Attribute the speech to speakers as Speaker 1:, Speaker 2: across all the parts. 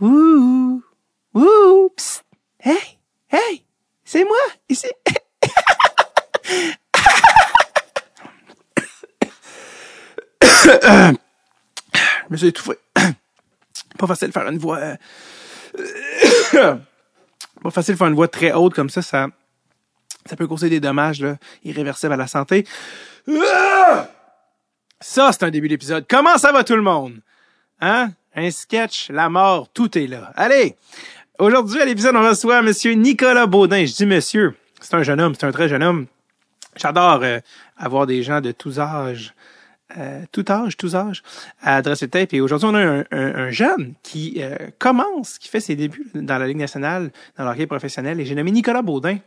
Speaker 1: Ouh! Hey! Hey! C'est moi! Ici! Je me suis étouffé. Pas facile de faire une voix... euh, Pas facile de faire une voix très haute comme ça, ça, ça peut causer des dommages là, irréversibles à la santé. Ça, c'est un début d'épisode. Comment ça va tout le monde? Hein? Un sketch, la mort, tout est là. Allez! Aujourd'hui, à l'épisode, on reçoit Monsieur Nicolas Baudin. Je dis monsieur. C'est un jeune homme, c'est un très jeune homme. J'adore euh, avoir des gens de tous âges, euh, tout âge, tous âges, à adresser le tape. Et aujourd'hui, on a un, un- un jeune qui euh, commence, qui fait ses débuts dans la Ligue nationale, dans l'hockey professionnel. Et j'ai nommé Nicolas Baudin,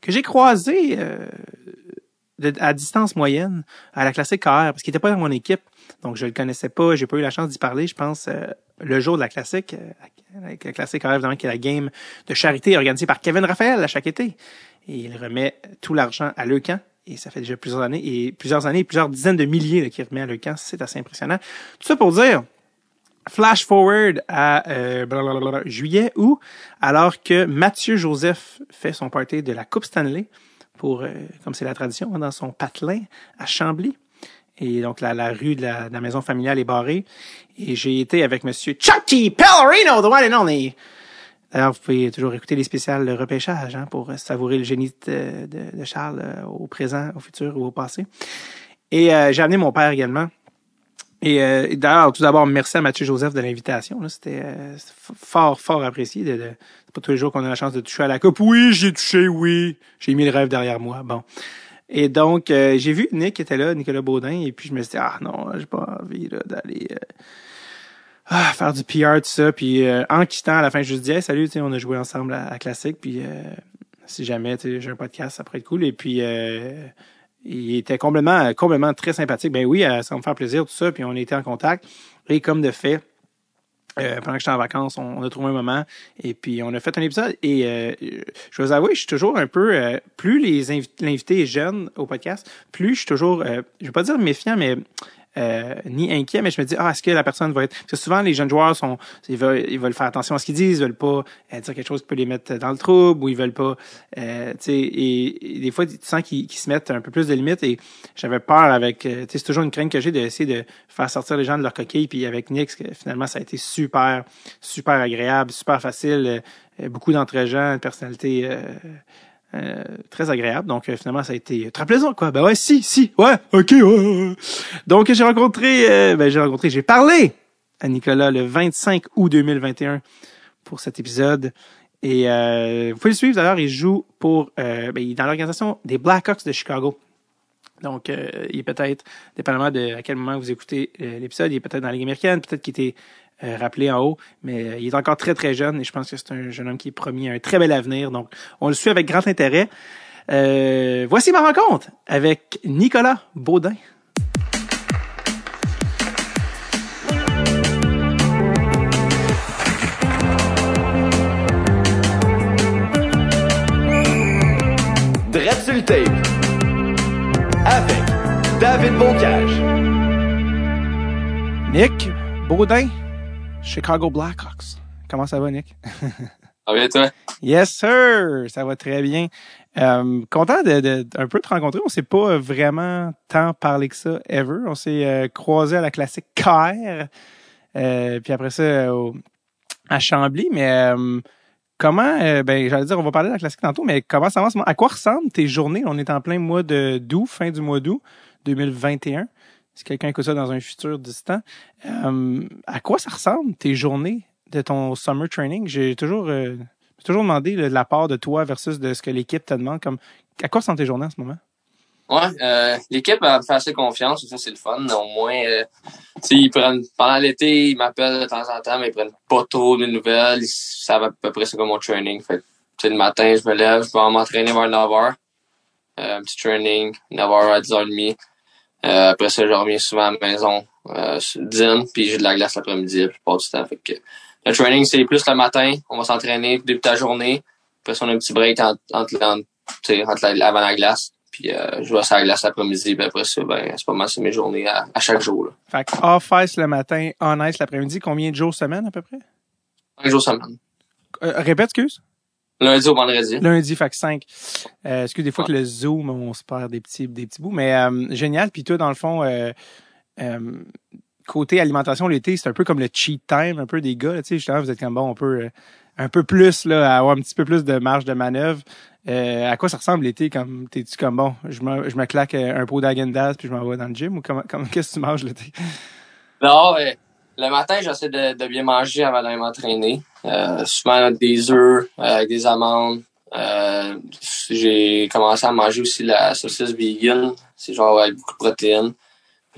Speaker 1: que j'ai croisé euh, à distance moyenne à la classique KR, parce qu'il était pas dans mon équipe. Donc, je le connaissais pas. J'ai pas eu la chance d'y parler, je pense, euh, le jour de la classique. euh, avec la classique KR, évidemment, qui est la game de charité organisée par Kevin Raphaël à chaque été. Et il remet tout l'argent à Leucan. Et ça fait déjà plusieurs années, et plusieurs années, plusieurs dizaines de milliers qu'il remet à Leucan. C'est assez impressionnant. Tout ça pour dire, flash forward à euh, juillet août, alors que Mathieu Joseph fait son party de la Coupe Stanley pour, euh, comme c'est la tradition, hein, dans son patelin à Chambly. Et donc, la, la rue de la, de la maison familiale est barrée. Et j'ai été avec Monsieur Chucky Pellerino, the one and only. D'ailleurs, vous pouvez toujours écouter les spéciales de repêchage hein, pour savourer le génie de, de, de Charles euh, au présent, au futur ou au passé. Et euh, j'ai amené mon père également. Et euh, d'ailleurs, tout d'abord, merci à Mathieu Joseph de l'invitation. C'était euh, fort, fort apprécié. De, de- c'est pas tous les jours qu'on a la chance de toucher à la coupe. Oui, j'ai touché, oui. J'ai mis le rêve derrière moi. Bon. Et donc, euh, j'ai vu Nick qui était là, Nicolas Baudin, et puis je me suis dit, ah non, j'ai pas envie d'aller euh, ah, faire du PR, tout ça. Puis euh, en quittant, à la fin, je lui dis, hey, salut, on a joué ensemble à, à Classique, puis euh, si jamais j'ai un podcast, ça pourrait être cool. Et puis, euh, il était complètement, complètement très sympathique. Ben oui, ça me faire plaisir, tout ça. Puis on était en contact. Et comme de fait, euh, pendant que j'étais en vacances, on, on a trouvé un moment et puis on a fait un épisode. Et euh, je vous avouer, je suis toujours un peu, euh, plus les invi- l'invité est jeune au podcast, plus je suis toujours, euh, je vais pas dire méfiant, mais euh, ni inquiet, mais je me dis, ah, est-ce que la personne va être... Parce que souvent, les jeunes joueurs sont, ils veulent, ils veulent faire attention à ce qu'ils disent, ils veulent pas euh, dire quelque chose qui peut les mettre dans le trouble, ou ils veulent pas, euh, tu sais, et, des fois, tu sens qu'ils se mettent un peu plus de limites, et j'avais peur avec, euh, tu sais, c'est toujours une crainte que j'ai d'essayer de faire sortir les gens de leur coquille, puis avec que finalement, ça a été super, super agréable, super facile, euh, beaucoup d'entre gens, une personnalité euh, très agréable. Donc euh, finalement, ça a été très plaisant, quoi. Ben ouais, si, si, ouais, ok, ouais. Donc j'ai rencontré, euh, ben j'ai rencontré, j'ai parlé à Nicolas le 25 août 2021 pour cet épisode. Et euh, vous pouvez le suivre d'ailleurs, il joue pour, euh, ben, il est dans l'organisation des Blackhawks de Chicago. Donc, il est peut-être, dépendamment de à quel moment vous écoutez l'épisode, il est peut-être dans la Ligue américaine, peut-être qu'il était euh, rappelé en haut, mais euh, il est encore très très jeune et je pense que c'est un jeune homme qui est promis un très bel avenir. Donc, on le suit avec grand intérêt. Euh, voici ma rencontre avec Nicolas Baudin.
Speaker 2: Tape. Avec David Bocage.
Speaker 1: Nick Baudin, Chicago Blackhawks. Comment ça va, Nick?
Speaker 3: Ça va bien, toi?
Speaker 1: Yes, sir! Ça va très bien. Euh, content de, de- un peu te rencontrer. On s'est pas vraiment tant parlé que ça, ever. On s'est euh, croisé à la classique KR. Euh, puis après ça, au- à Chambly. Mais euh, comment, euh, ben j'allais dire, on va parler de la classique tantôt, mais comment ça va? À quoi ressemblent tes journées? On est en plein mois de d'août, fin du mois d'août 2021. Si quelqu'un écoute ça dans un futur distant. Euh, à quoi ça ressemble tes journées de ton summer training? J'ai toujours, euh, toujours demandé de la part de toi versus de ce que l'équipe te demande. Comme, à quoi sont tes journées en ce moment?
Speaker 3: Ouais, euh, l'équipe a fait assez confiance, ça c'est le fun. Au moins, euh, ils prennent, pendant l'été, ils m'appellent de temps en temps, mais ils prennent pas trop de nouvelles. Ils savent à peu près c'est comme mon training. Fait le matin, je me lève, je vais m'entraîner vers 9h. Euh, petit training, 9h à 10h30. Euh, après ça, je reviens souvent à la maison, euh, dîne, puis j'ai de la glace l'après-midi la plupart du temps. Fait que, le training, c'est plus le matin. On va s'entraîner, débuter la journée. Après ça, on a un petit break entre, entre, la- avant la glace. Puis euh, je vais sur la glace l'après-midi, puis après ça, ben, c'est pas mal, c'est mes journées à, à chaque jour. Là.
Speaker 1: Fait que off ice le matin, on ice l'après-midi. Combien de jours semaine à peu près?
Speaker 3: Un jour semaine.
Speaker 1: Euh, répète, excuse.
Speaker 3: Lundi au vendredi.
Speaker 1: Lundi, que 5. Euh, excuse, des fois que le Zoom, on se perd des petits, des petits bouts? Mais euh, génial. Puis toi, dans le fond, euh, euh, côté alimentation, l'été, c'est un peu comme le cheat time, un peu des gars. là, Tu sais, justement, vous êtes comme bon, on peut euh, un peu plus, là, avoir un petit peu plus de marge de manœuvre. Euh, à quoi ça ressemble l'été? Comme t'es-tu comme bon, je me, je me claque un pot d'agendas puis je m'en vais dans le gym ou comment, comment qu'est-ce que tu manges l'été?
Speaker 3: Non, le matin, j'essaie de, de bien manger avant d'aller m'entraîner. Euh, souvent des œufs euh, avec des amandes. Euh, j'ai commencé à manger aussi la saucisse vegan. C'est genre avec beaucoup de protéines.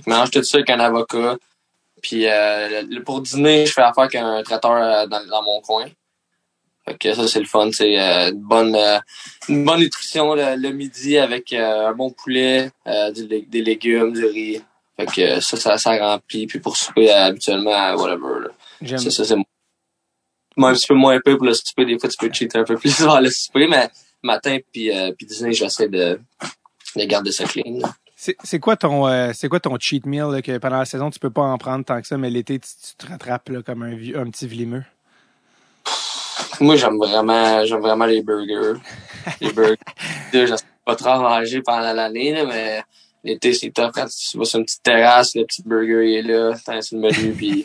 Speaker 3: Je mange tout ça avec un avocat. Puis euh, pour dîner, je fais affaire avec un traiteur euh, dans, dans mon coin. Fait que ça, c'est le fun. C'est euh, une bonne une bonne nutrition le, le midi avec un bon poulet, des légumes, du riz. Fait que euh, ça, ça, ça remplit. Puis pour souper, euh, habituellement, whatever. Là.
Speaker 1: J'aime.
Speaker 3: Ça, ça, c'est moi un petit peu moins peu pour le souper. Des fois, tu peux cheater un peu plus vers le souper, mais matin puis, euh, puis dîner, j'essaie de, de garder ça clean. là.
Speaker 1: C'est quoi ton euh, c'est quoi ton cheat meal là, que pendant la saison tu peux pas en prendre tant que ça, mais l'été tu, tu te rattrapes là, comme un, un petit vlimeux?
Speaker 3: Moi, j'aime vraiment, j'aime vraiment les burgers. Les burgers. Je sais pas trop en manger pendant l'année, mais l'été, c'est top quand tu vas sur une petite terrasse, le petit burger il est là, t'as sur le menu, puis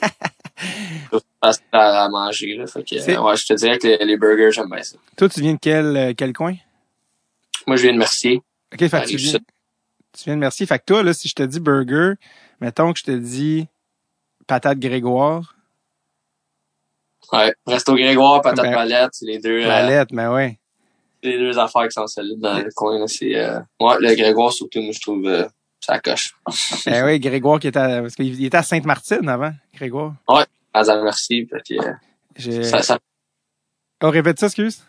Speaker 3: facile à, à manger, là. Fait que, euh, ouais, je te dirais que les, les burgers, j'aime bien ça.
Speaker 1: Toi, tu viens de quel euh, quel coin?
Speaker 3: Moi, je viens de Mercier.
Speaker 1: OK, fait que tu viens, tu de Mercier. Fait que toi, là, si je te dis burger, mettons que je te dis patate Grégoire,
Speaker 3: Ouais. Resto Grégoire, patate
Speaker 1: Ben,
Speaker 3: palette, c'est les deux, euh,
Speaker 1: palette, mais ouais.
Speaker 3: Les deux affaires qui sont solides dans le coin. C'est, euh, ouais, le Grégoire, surtout, moi, je trouve, euh, ça coche.
Speaker 1: Ben oui, Grégoire qui était à, parce qu'il était à Sainte-Martine avant, Grégoire.
Speaker 3: À merci, euh, ça, ça,
Speaker 1: On répète ça, excuse?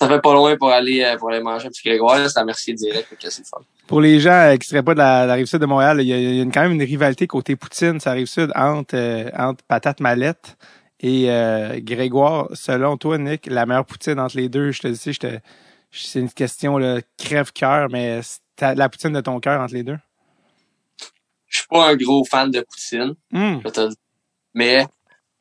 Speaker 3: ça fait pas loin pour aller, euh, pour aller manger un petit Grégoire, c'est à Mercier direct, c'est fun.
Speaker 1: Pour les gens euh, qui seraient pas de la, rive sud de Montréal, il y a, il y a une- quand même une rivalité côté Poutine, ça rive sud entre, euh, entre Patate Mallette et euh, Grégoire. Selon toi, Nick, la meilleure Poutine entre les deux, je te dis, je te, c'est une question là, crève-cœur, mais la Poutine de ton cœur entre les deux?
Speaker 3: Je suis pas un gros fan de poutine, je te dire. Mais,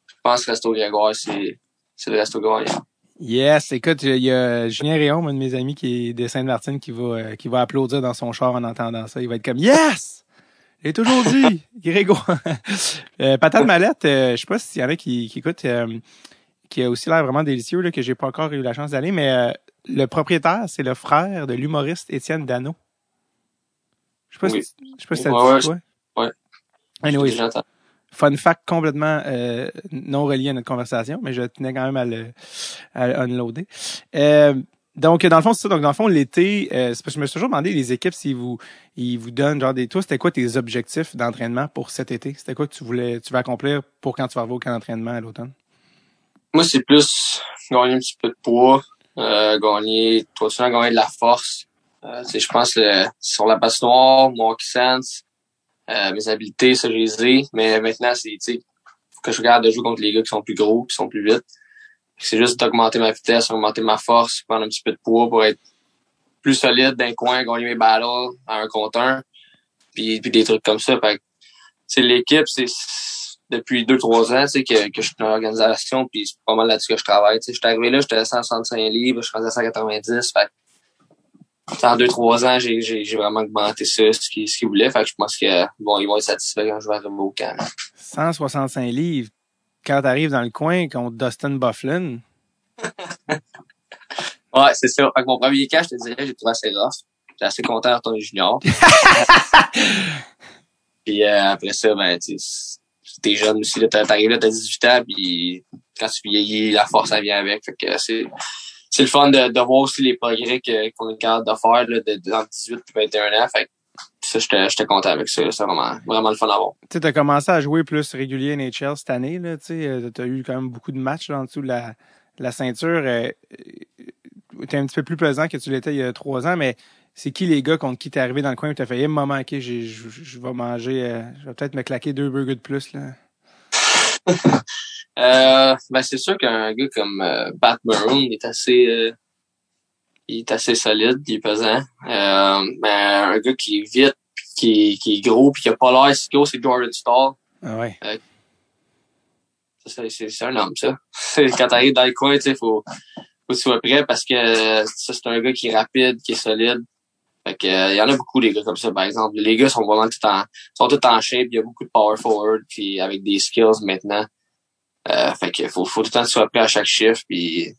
Speaker 3: je pense que Resto Grégoire, c'est, c'est le Resto Grégoire.
Speaker 1: Yes, écoute, il y a Julien Réaume, un de mes amis qui est de Sainte-Martine, qui va, euh, qui va applaudir dans son char en entendant ça. Il va être comme Yes! J'ai toujours dit, Grégoire. euh, Patate Mallette, euh, je sais pas s'il y en a qui, qui écoutent, euh, qui a aussi l'air vraiment délicieux, là, que j'ai pas encore eu la chance d'aller, mais euh, le propriétaire, c'est le frère de l'humoriste Étienne Dano. Je sais pas
Speaker 3: Oui.
Speaker 1: si, je sais pas si ça
Speaker 3: Ouais,
Speaker 1: dit
Speaker 3: ouais,
Speaker 1: quoi.
Speaker 3: ouais.
Speaker 1: Anyway. Fun fact complètement euh, non relié à notre conversation, mais je tenais quand même à le, à le unloader. Euh, donc, dans le fond, c'est ça. Donc, dans le fond, l'été, euh, c'est parce que je me suis toujours demandé, les équipes, s'ils vous, ils vous donnent, genre, des, toi, c'était quoi tes objectifs d'entraînement pour cet été? C'était quoi que tu voulais, tu vas accomplir pour quand tu vas arriver au camp d'entraînement à l'automne?
Speaker 3: Moi, c'est plus gagner un petit peu de poids, euh, gagner, toi, souvent gagner de la force. Euh, je pense que sur la patinoire, mon hockey sense, euh, mes habiletés, ça, je les ai. Mais maintenant, c'est, faut que je regarde de jouer contre les gars qui sont plus gros, qui sont plus vite. C'est juste d'augmenter ma vitesse, augmenter ma force, prendre un petit peu de poids pour être plus solide d'un coin, gagner mes battles à un contre un, puis, puis des trucs comme ça. Fait sais, l'équipe, c'est depuis deux, trois ans, tu sais, que, que je suis dans l'organisation, puis c'est pas mal là-dessus que je travaille. Tu sais, je suis arrivé là, j'étais à 165 livres, je suis rendu à 190. Fait en deux, trois ans, j'ai, j'ai, j'ai vraiment augmenté ça, ce qu'ils, ce qu'ils voulaient. Fait que je pense qu'ils vont, ils vont être satisfaits quand je vais arriver au camp.
Speaker 1: 165 livres. Quand t'arrives dans le coin contre Dustin Bufflin,
Speaker 3: Ouais, c'est ça. Fait que mon premier camp, je te dirais, j'ai trouvé assez rough. J'étais assez content de retourner junior. puis euh, après ça, ben, tu sais, t'es jeune aussi, t'arrives là, t'as 18 ans, puis quand tu vieillis, la force, ça vient avec. Fait que c'est, c'est le fun de, de voir aussi les progrès qu'on est capable de faire, là, de, de, entre 18 et 21 ans. Fait que ça, j'étais, content avec ça. C'est vraiment, vraiment le fun à voir.
Speaker 1: tu as commencé à jouer plus régulier NHL cette année, tu sais, t'as eu quand même beaucoup de matchs là, en dessous de la, la ceinture. Euh, t'es un petit peu plus pesant que tu l'étais il y a trois ans, mais c'est qui les gars contre qui t'es arrivé dans le coin et t'as fait, hey, maman, ok, je vais manger, euh, je vais peut-être me claquer deux burgers de plus, là.
Speaker 3: Euh, ben c'est sûr qu'un gars comme euh, Pat Maroon est assez euh, il est assez solide, il est pesant. Euh, mais un gars qui est vite, qui est, qui est gros, puis qui a pas l'air si gros, c'est Jordan Stall.
Speaker 1: Ah ouais.
Speaker 3: Ça, c'est, c'est, c'est un homme, ça. Quand t'arrives dans le coin, tu sais, faut, faut que tu sois prêt parce que ça, c'est un gars qui est rapide, qui est solide. Fait que, il y en a beaucoup, des gars comme ça, par exemple. Les gars sont vraiment tout en, sont tout en shape. Il y a beaucoup de power forward, puis avec des skills maintenant. Euh, fait que faut, faut tout le temps que tu sois prêt à chaque chiffre, puis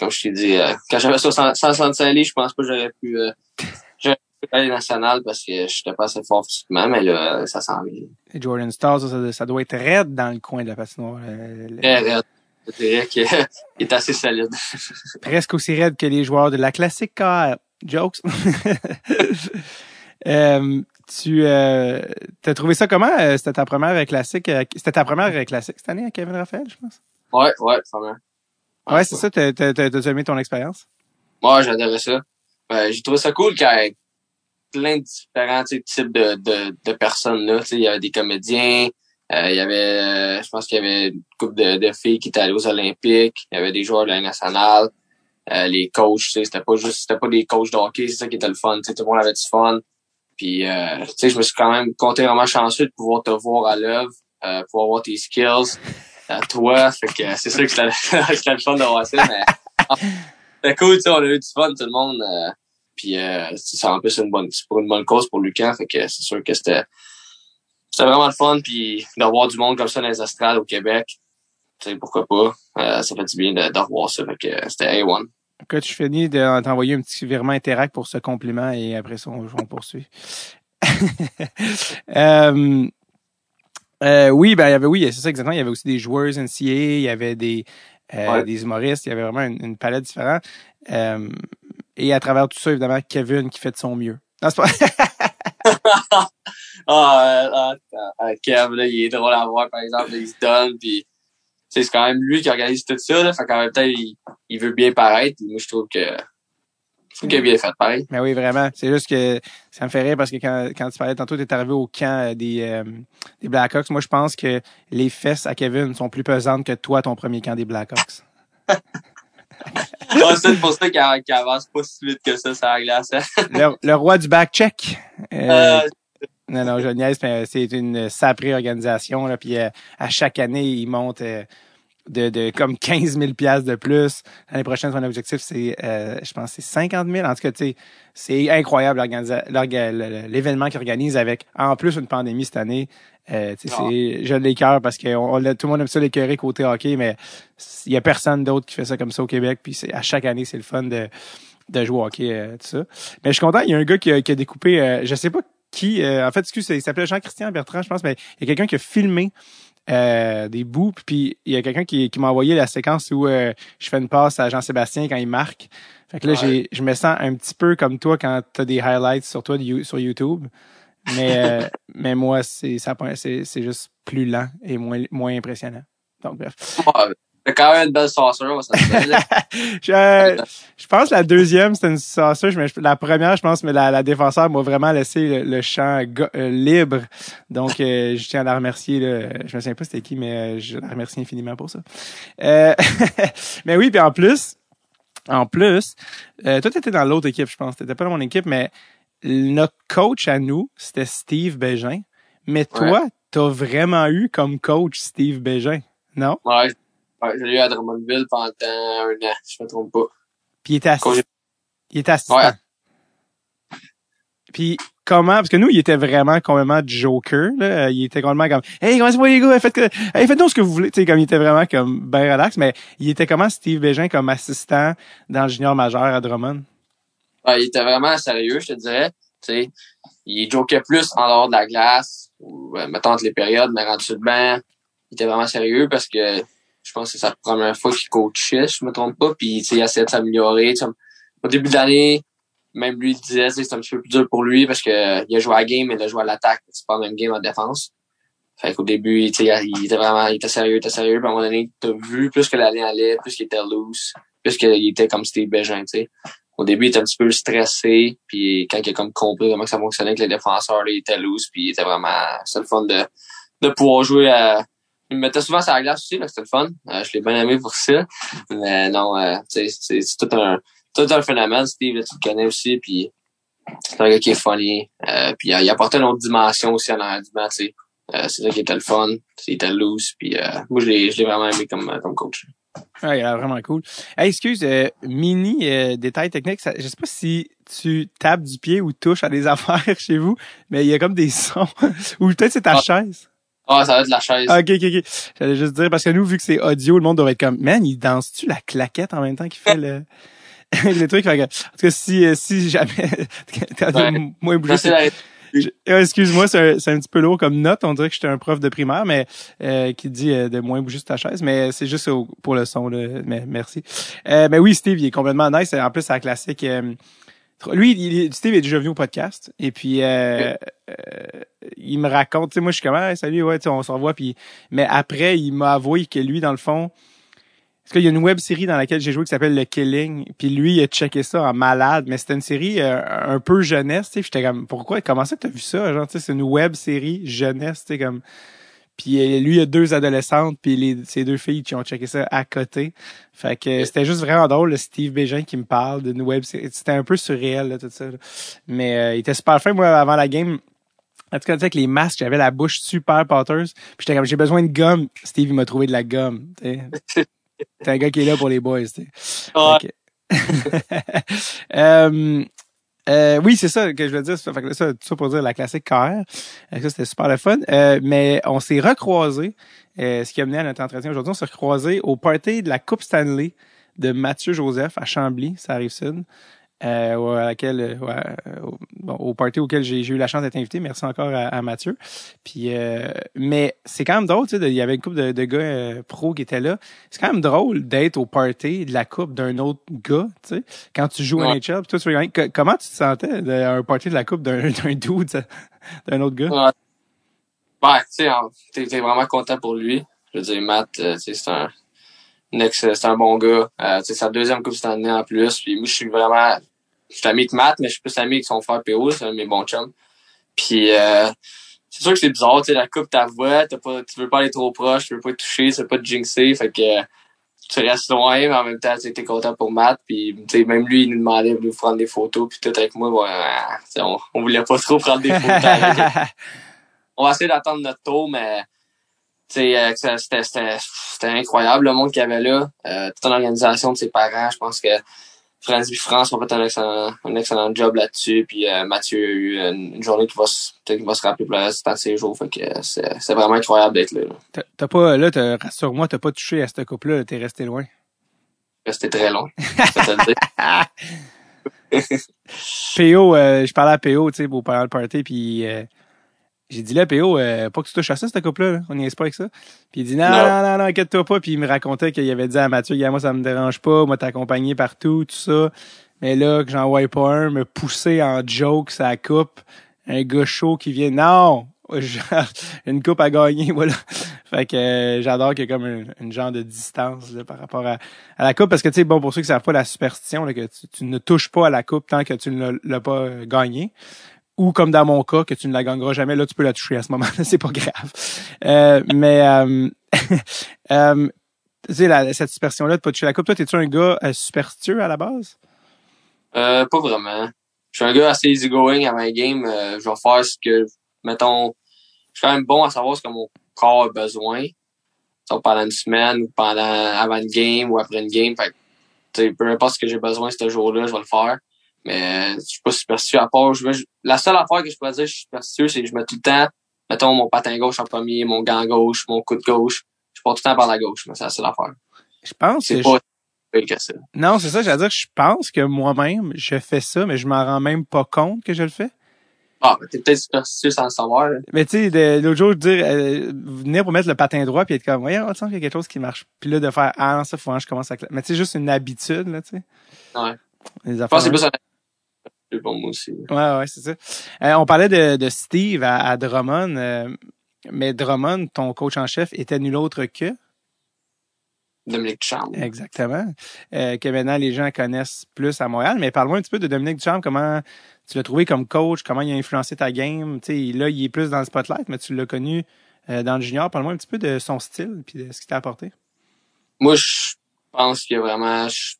Speaker 3: comme je t'ai dit, euh, quand j'avais 165 livres, je pense pas que j'aurais pu, euh, j'aurais pu aller national parce que je n'étais pas assez fort physiquement, mais là, ça s'en vient.
Speaker 1: Et Jordan Stars, ça, ça, doit être raide dans le coin de la patinoire.
Speaker 3: Très raide. Je dirais qu'il est assez solide.
Speaker 1: Presque aussi raide que les joueurs de la classique KR. Jokes? euh, tu euh, as trouvé ça comment? Euh, c'était ta première classique. Euh, c'était ta première classique cette année à Kevin Raphaël, je pense?
Speaker 3: Ouais, ouais, première.
Speaker 1: Ouais, ouais c'est ça. T'as, t'as, t'as aimé ton expérience?
Speaker 3: Ouais, j'adorais ça. Ben, j'ai trouvé ça cool qu'il y ait plein de différents types de, de, de personnes là. Il y avait des comédiens, euh, il y avait, je pense qu'il y avait une couple de, de filles qui étaient allées aux Olympiques, il y avait des joueurs de la nationale, euh, les coachs, c'était pas juste, c'était pas des coachs de hockey, c'est ça qui était le fun. Tout le monde avait du fun. Puis, euh, tu sais, je me suis quand même compté vraiment chanceux de pouvoir te voir à l'œuvre, euh, pouvoir voir tes skills, à toi. Fait que c'est sûr que c'était, le fun de voir ça, mais c'était cool, tu sais, on a eu du fun, tout le monde. Euh, puis, euh, c'est en plus une bonne, pour une bonne cause pour Lucas, fait que c'est sûr que c'était, c'était vraiment le fun, puis d'avoir du monde comme ça dans les estrades au Québec. Tu sais, pourquoi pas. Euh, ça fait du bien de, de revoir ça, fait que c'était A1.
Speaker 1: Quand tu finis de t'envoyer un petit virement Interact pour ce compliment et après ça, on, on poursuit. euh, euh, oui, ben il y avait oui, c'est ça exactement. Il y avait aussi des joueurs NCA, il y avait des euh, ouais. des humoristes, il y avait vraiment une, une palette différente. Euh, et à travers tout ça, évidemment, Kevin qui fait de son mieux. Non, c'est pas.
Speaker 3: ah, euh, Kev, là, il est drôle à voir, par exemple, il se donne, puis c'est quand même lui qui organise tout ça, là, fait qu'en même temps, il, il veut bien paraître, moi, je trouve que je trouve qu'il a bien fait pareil.
Speaker 1: Mais oui, vraiment. C'est juste que ça me fait rire parce que quand, quand tu parlais tantôt, tu es arrivé au camp des, euh, des Blackhawks. Moi, je pense que les fesses à Kevin sont plus pesantes que toi, ton premier camp des Blackhawks.
Speaker 3: ah, c'est pour ça qu'il qu avance pas si vite que ça, ça la glace.
Speaker 1: Le, le, roi du back-check. Euh, euh... Non, non, je niaise, mais c'est une saprée organisation. Là, puis euh, à chaque année, il monte euh, de, de comme 15 000 pièces de plus. L'année prochaine, son objectif, c'est, euh, je pense, c'est 50 000. En tout cas, c'est incroyable l'événement qu'il organise avec, en plus, une pandémie cette année. Euh, oh. c'est, je l'écœure parce que on, tout le monde aime ça l'écœurer côté hockey, mais il y a personne d'autre qui fait ça comme ça au Québec. Puis c'est, à chaque année, c'est le fun de, de jouer au hockey, euh, tout ça. Mais je suis content, il y a un gars qui a, qui a découpé, euh, je sais pas qui, euh, en fait, excuse, il s'appelait Jean-Christian Bertrand, je pense, mais il y a quelqu'un qui a filmé euh, des bouts. Puis il y a quelqu'un qui, qui m'a envoyé la séquence où euh, je fais une passe à Jean-Sébastien quand il marque. Fait que là, ouais. je me sens un petit peu comme toi quand tu as des highlights sur toi sur YouTube. Mais, mais moi, c'est c'est juste plus lent et moins, moins impressionnant. Donc, bref.
Speaker 3: C'est quand même une belle sauceur, moi, ça
Speaker 1: je, je pense que la deuxième, c'était une sauceur, mais la première, je pense, mais la, la défenseur m'a vraiment laissé le, le champ euh, libre. Donc, euh, je tiens à la remercier. Là. Je me souviens pas c'était qui, mais je la remercie infiniment pour ça. Euh, mais oui, puis en plus, en plus, euh, toi, t'étais dans l'autre équipe, je pense. T'étais pas dans mon équipe, mais notre coach à nous, c'était Steve Bégin. Mais toi, ouais. t'as vraiment eu comme coach Steve Bégin, non?
Speaker 3: Ouais, Ouais, j'ai eu à Drummondville pendant un an, je me trompe pas.
Speaker 1: Puis il était assistant. Il était assistant. Ouais. Puis comment, parce que nous, il était vraiment complètement joker, là. Il était complètement comme, hey, comment va les gars? Faites, que, hey, faites donc ce que vous voulez. Tu sais, comme il était vraiment comme ben relax, mais il était comment Steve Bégin comme assistant dans le junior majeur à Drummond?
Speaker 3: Ouais, il était vraiment sérieux, je te dirais. Tu sais, il jokait plus en dehors de la glace, ou, euh, mettons entre les périodes, mais rendu sur le banc, il était vraiment sérieux parce que je pense que c'est sa première fois qu'il coachait, je me trompe pas, puis il essayait de s'améliorer. Au début de l'année, même lui il disait c'était un petit peu plus dur pour lui parce que il a joué à la game, mais il a joué à l'attaque. C'est pas le même game en défense. Fait qu'au début, il était vraiment, il était sérieux, il était sérieux, puis à un moment donné, t'as vu plus que l'année allait, plus qu'il était loose, plus qu'il était comme Steve Bégin, tu sais. Au début, il était un petit peu stressé, puis quand il a comme compris comment ça fonctionnait avec les défenseurs, là, il était loose, puis il était vraiment, c'est le fun de, de pouvoir jouer à, il me mettait souvent sur la glace aussi, c'était le fun. Euh, je l'ai bien aimé pour ça. Mais non, euh, c'est, tout un tout un phénomène, Steve, là, tu le connais aussi, puis c'est un gars qui est funny. Euh, puis il, apportait une autre dimension aussi en arrière du match, c'est ça qui était le fun. Il était loose. Puis moi, je l'ai, vraiment aimé comme, comme coach.
Speaker 1: Ouais, il a l'air vraiment cool. Hey, excuse, euh, mini euh, détail technique, ça, je sais pas si tu tapes du pied ou touches à des affaires chez vous, mais il y a comme des sons. ou peut-être c'est ta
Speaker 3: Ah.
Speaker 1: chaise.
Speaker 3: Ah, ça va être la chaise.
Speaker 1: Ok, ok, ok. J'allais juste dire, parce que nous, vu que c'est audio, le monde doit être comme, man, il danse-tu la claquette en même temps qu'il fait le... le truc, fait que, en tout cas, si, euh, si jamais, t'as
Speaker 3: Ouais.
Speaker 1: moins bougé, euh, Excuse-moi, c'est un, un petit peu lourd comme note. On dirait que j'étais un prof de primaire, mais euh, qui dit euh, de moins bouger sur ta chaise. Mais c'est juste au- pour le son. Là. Mais merci. Euh, mais oui, Steve, il est complètement nice. En plus, c'est la classique. Lui, il, est- Steve est déjà venu au podcast. Et puis, euh, euh, il me raconte. Tu sais, moi, je suis comme, Hey, salut, ouais, tu sais, on se revoit. Puis, mais après, il m'a avoué que lui, dans le fond, parce qu'il y a une web série dans laquelle j'ai joué qui s'appelle Le Killing, puis lui il a checké ça en malade, mais c'était une série euh, un peu jeunesse, tu sais, j'étais comme pourquoi comment ça que t'as vu ça, genre tu sais c'est une web série jeunesse, tu sais comme puis euh, lui il a deux adolescentes puis les ces deux filles qui ont checké ça à côté. Fait que c'était juste vraiment drôle le Steve Bégin qui me parle d'une web c'était un peu surréel là, tout ça. là. Mais euh, il était super fin moi avant la game. En tout cas, tu sais, avec les masques, j'avais la bouche super pâteuse. Puis j'étais comme, j'ai besoin de gomme. Steve, il m'a trouvé de la gomme. T'es un gars qui est là pour les boys. Euh, euh, oui, c'est ça que je veux dire. Fait que ça, tout ça pour dire la classique KR. Euh, Ça, c'était super le fun. Euh, mais on s'est recroisés. Euh, ce qui a mené à notre entretien aujourd'hui, on s'est recroisés au party de la Coupe Stanley de Mathieu Joseph à Chambly, ça arrive sud. Euh, à laquelle, euh, euh, au, bon, au party auquel j'ai eu la chance d'être invité. Merci encore à, à Mathieu. Puis, euh, mais c'est quand même drôle, tu sais, de- il y avait une couple de, de gars euh, pros qui étaient là. C'est quand même drôle d'être au party de la coupe d'un autre gars, tu sais, quand tu joues à
Speaker 3: Ouais.
Speaker 1: NHL. Toi, tu. Que- comment tu te sentais d'un party de la coupe d'un d'un dude, d'un autre gars?
Speaker 3: Ouais. Ouais, tu sais, t'es vraiment content pour lui. Je veux dire, Matt, c'est un, un ex, c'est un bon gars. Euh, sais, sa deuxième coupe cette année en plus. Puis moi, je suis vraiment, je suis ami avec Matt, mais je suis plus ami avec son frère PO, c'est un de mes bons chums. Puis, euh, c'est sûr que c'est bizarre, tu sais, la coupe, ta voix, t'as pas, tu veux pas aller trop proche, tu veux pas te toucher, tu veux pas te jinxer, fait que, tu restes loin, mais en même temps, tu t'es content pour Matt, puis, même lui, il nous demandait de nous prendre des photos, puis tout avec moi, on, on voulait pas trop prendre des photos avec on va essayer d'attendre notre tour, mais euh, c'était incroyable le monde qu'il y avait là. Euh, toute l'organisation de ses parents, je pense que France et France ont fait un excellent, un excellent job là-dessus. Puis euh, Mathieu a eu une, une journée qui va, qu'il va se rappeler pour le restant de ses jours. Fait que euh, c'est, c'est vraiment incroyable d'être là. là.
Speaker 1: T'as pas, là, t'as- rassure-moi, t'as pas touché à cette coupe-là, t'es resté loin?
Speaker 3: C'était très long. Dire.
Speaker 1: PO, euh, je parlais à PO, tu sais, pour parler party, puis euh, j'ai dit là, PO, euh, pas que tu touches à ça, cette coupe-là, là. on n'y est pas avec ça. Puis il dit non,
Speaker 3: Non.
Speaker 1: non, non, non, inquiète-toi pas, puis il me racontait qu'il avait dit à Mathieu, moi ça me dérange pas, moi t'accompagner partout, tout ça. Mais là, que j'en voyais pas un me pousser en joke sa coupe, un gars chaud qui vient, non, une coupe à gagner, voilà. Fait que euh, j'adore qu'il y ait comme une, une genre de distance là, par rapport à, à la coupe, parce que tu sais, bon, pour ceux qui savent pas la superstition, là, que tu, tu ne touches pas à la coupe tant que tu ne l'as- l'as pas euh, gagnée. Ou comme dans mon cas, que tu ne la gagneras jamais, là, tu peux la toucher à ce moment-là, c'est pas grave. Euh, mais euh, euh, tu sais, la- cette superstition-là de pas toucher la coupe, toi, t'es-tu un gars euh, superstitieux à la base?
Speaker 3: Euh, pas vraiment. Je suis un gars assez easygoing à ma game. Euh, je vais faire ce que, mettons, je suis quand même bon à savoir ce que mon corps a besoin. Pendant une semaine ou pendant, avant une game ou après une game. Fait que, peu importe ce que j'ai besoin ce jour-là, je vais le faire. Mais, je suis pas superstitieux à part, je la seule affaire que je peux dire que je suis superstitieux, c'est que je mets tout le temps, mettons, mon patin gauche en premier, mon gant gauche, mon coup de gauche. Je pars tout le temps par la gauche, mais c'est la seule affaire.
Speaker 1: Je pense que
Speaker 3: C'est
Speaker 1: je-
Speaker 3: pas pire que ça.
Speaker 1: Non, c'est ça, j'allais dire, je pense que moi-même, je fais ça, mais je m'en rends même pas compte que je le fais.
Speaker 3: Ah, mais t'es peut-être superstitieux sans le savoir, là.
Speaker 1: Mais tu sais, l'autre jour, dire, euh, venir pour mettre le patin droit puis être comme, voyons, tu sens qu'il y a quelque chose qui marche. Puis là, de faire, ah non, ça, faut que je commence à... Mais tu sais, juste une habitude, là, tu sais.
Speaker 3: Ouais.
Speaker 1: Les
Speaker 3: Je
Speaker 1: affaires
Speaker 3: pense que c'est
Speaker 1: de-
Speaker 3: plus pour moi aussi.
Speaker 1: Ouais, ouais, c'est ça. Euh, on parlait de, de Steve à, à Drummond, euh, mais Drummond, ton coach en chef, était nul autre que,
Speaker 3: Dominique Ducharme.
Speaker 1: exactement, euh, que maintenant les gens connaissent plus à Montréal. Mais parle-moi un petit peu de Dominique Ducharme, comment tu l'as trouvé comme coach, comment il a influencé ta game? Là, il est plus dans le spotlight, mais tu l'as connu dans le junior. Parle-moi un petit peu de son style puis de ce qu'il t'a apporté.
Speaker 3: Moi, je pense qu'il a vraiment ch-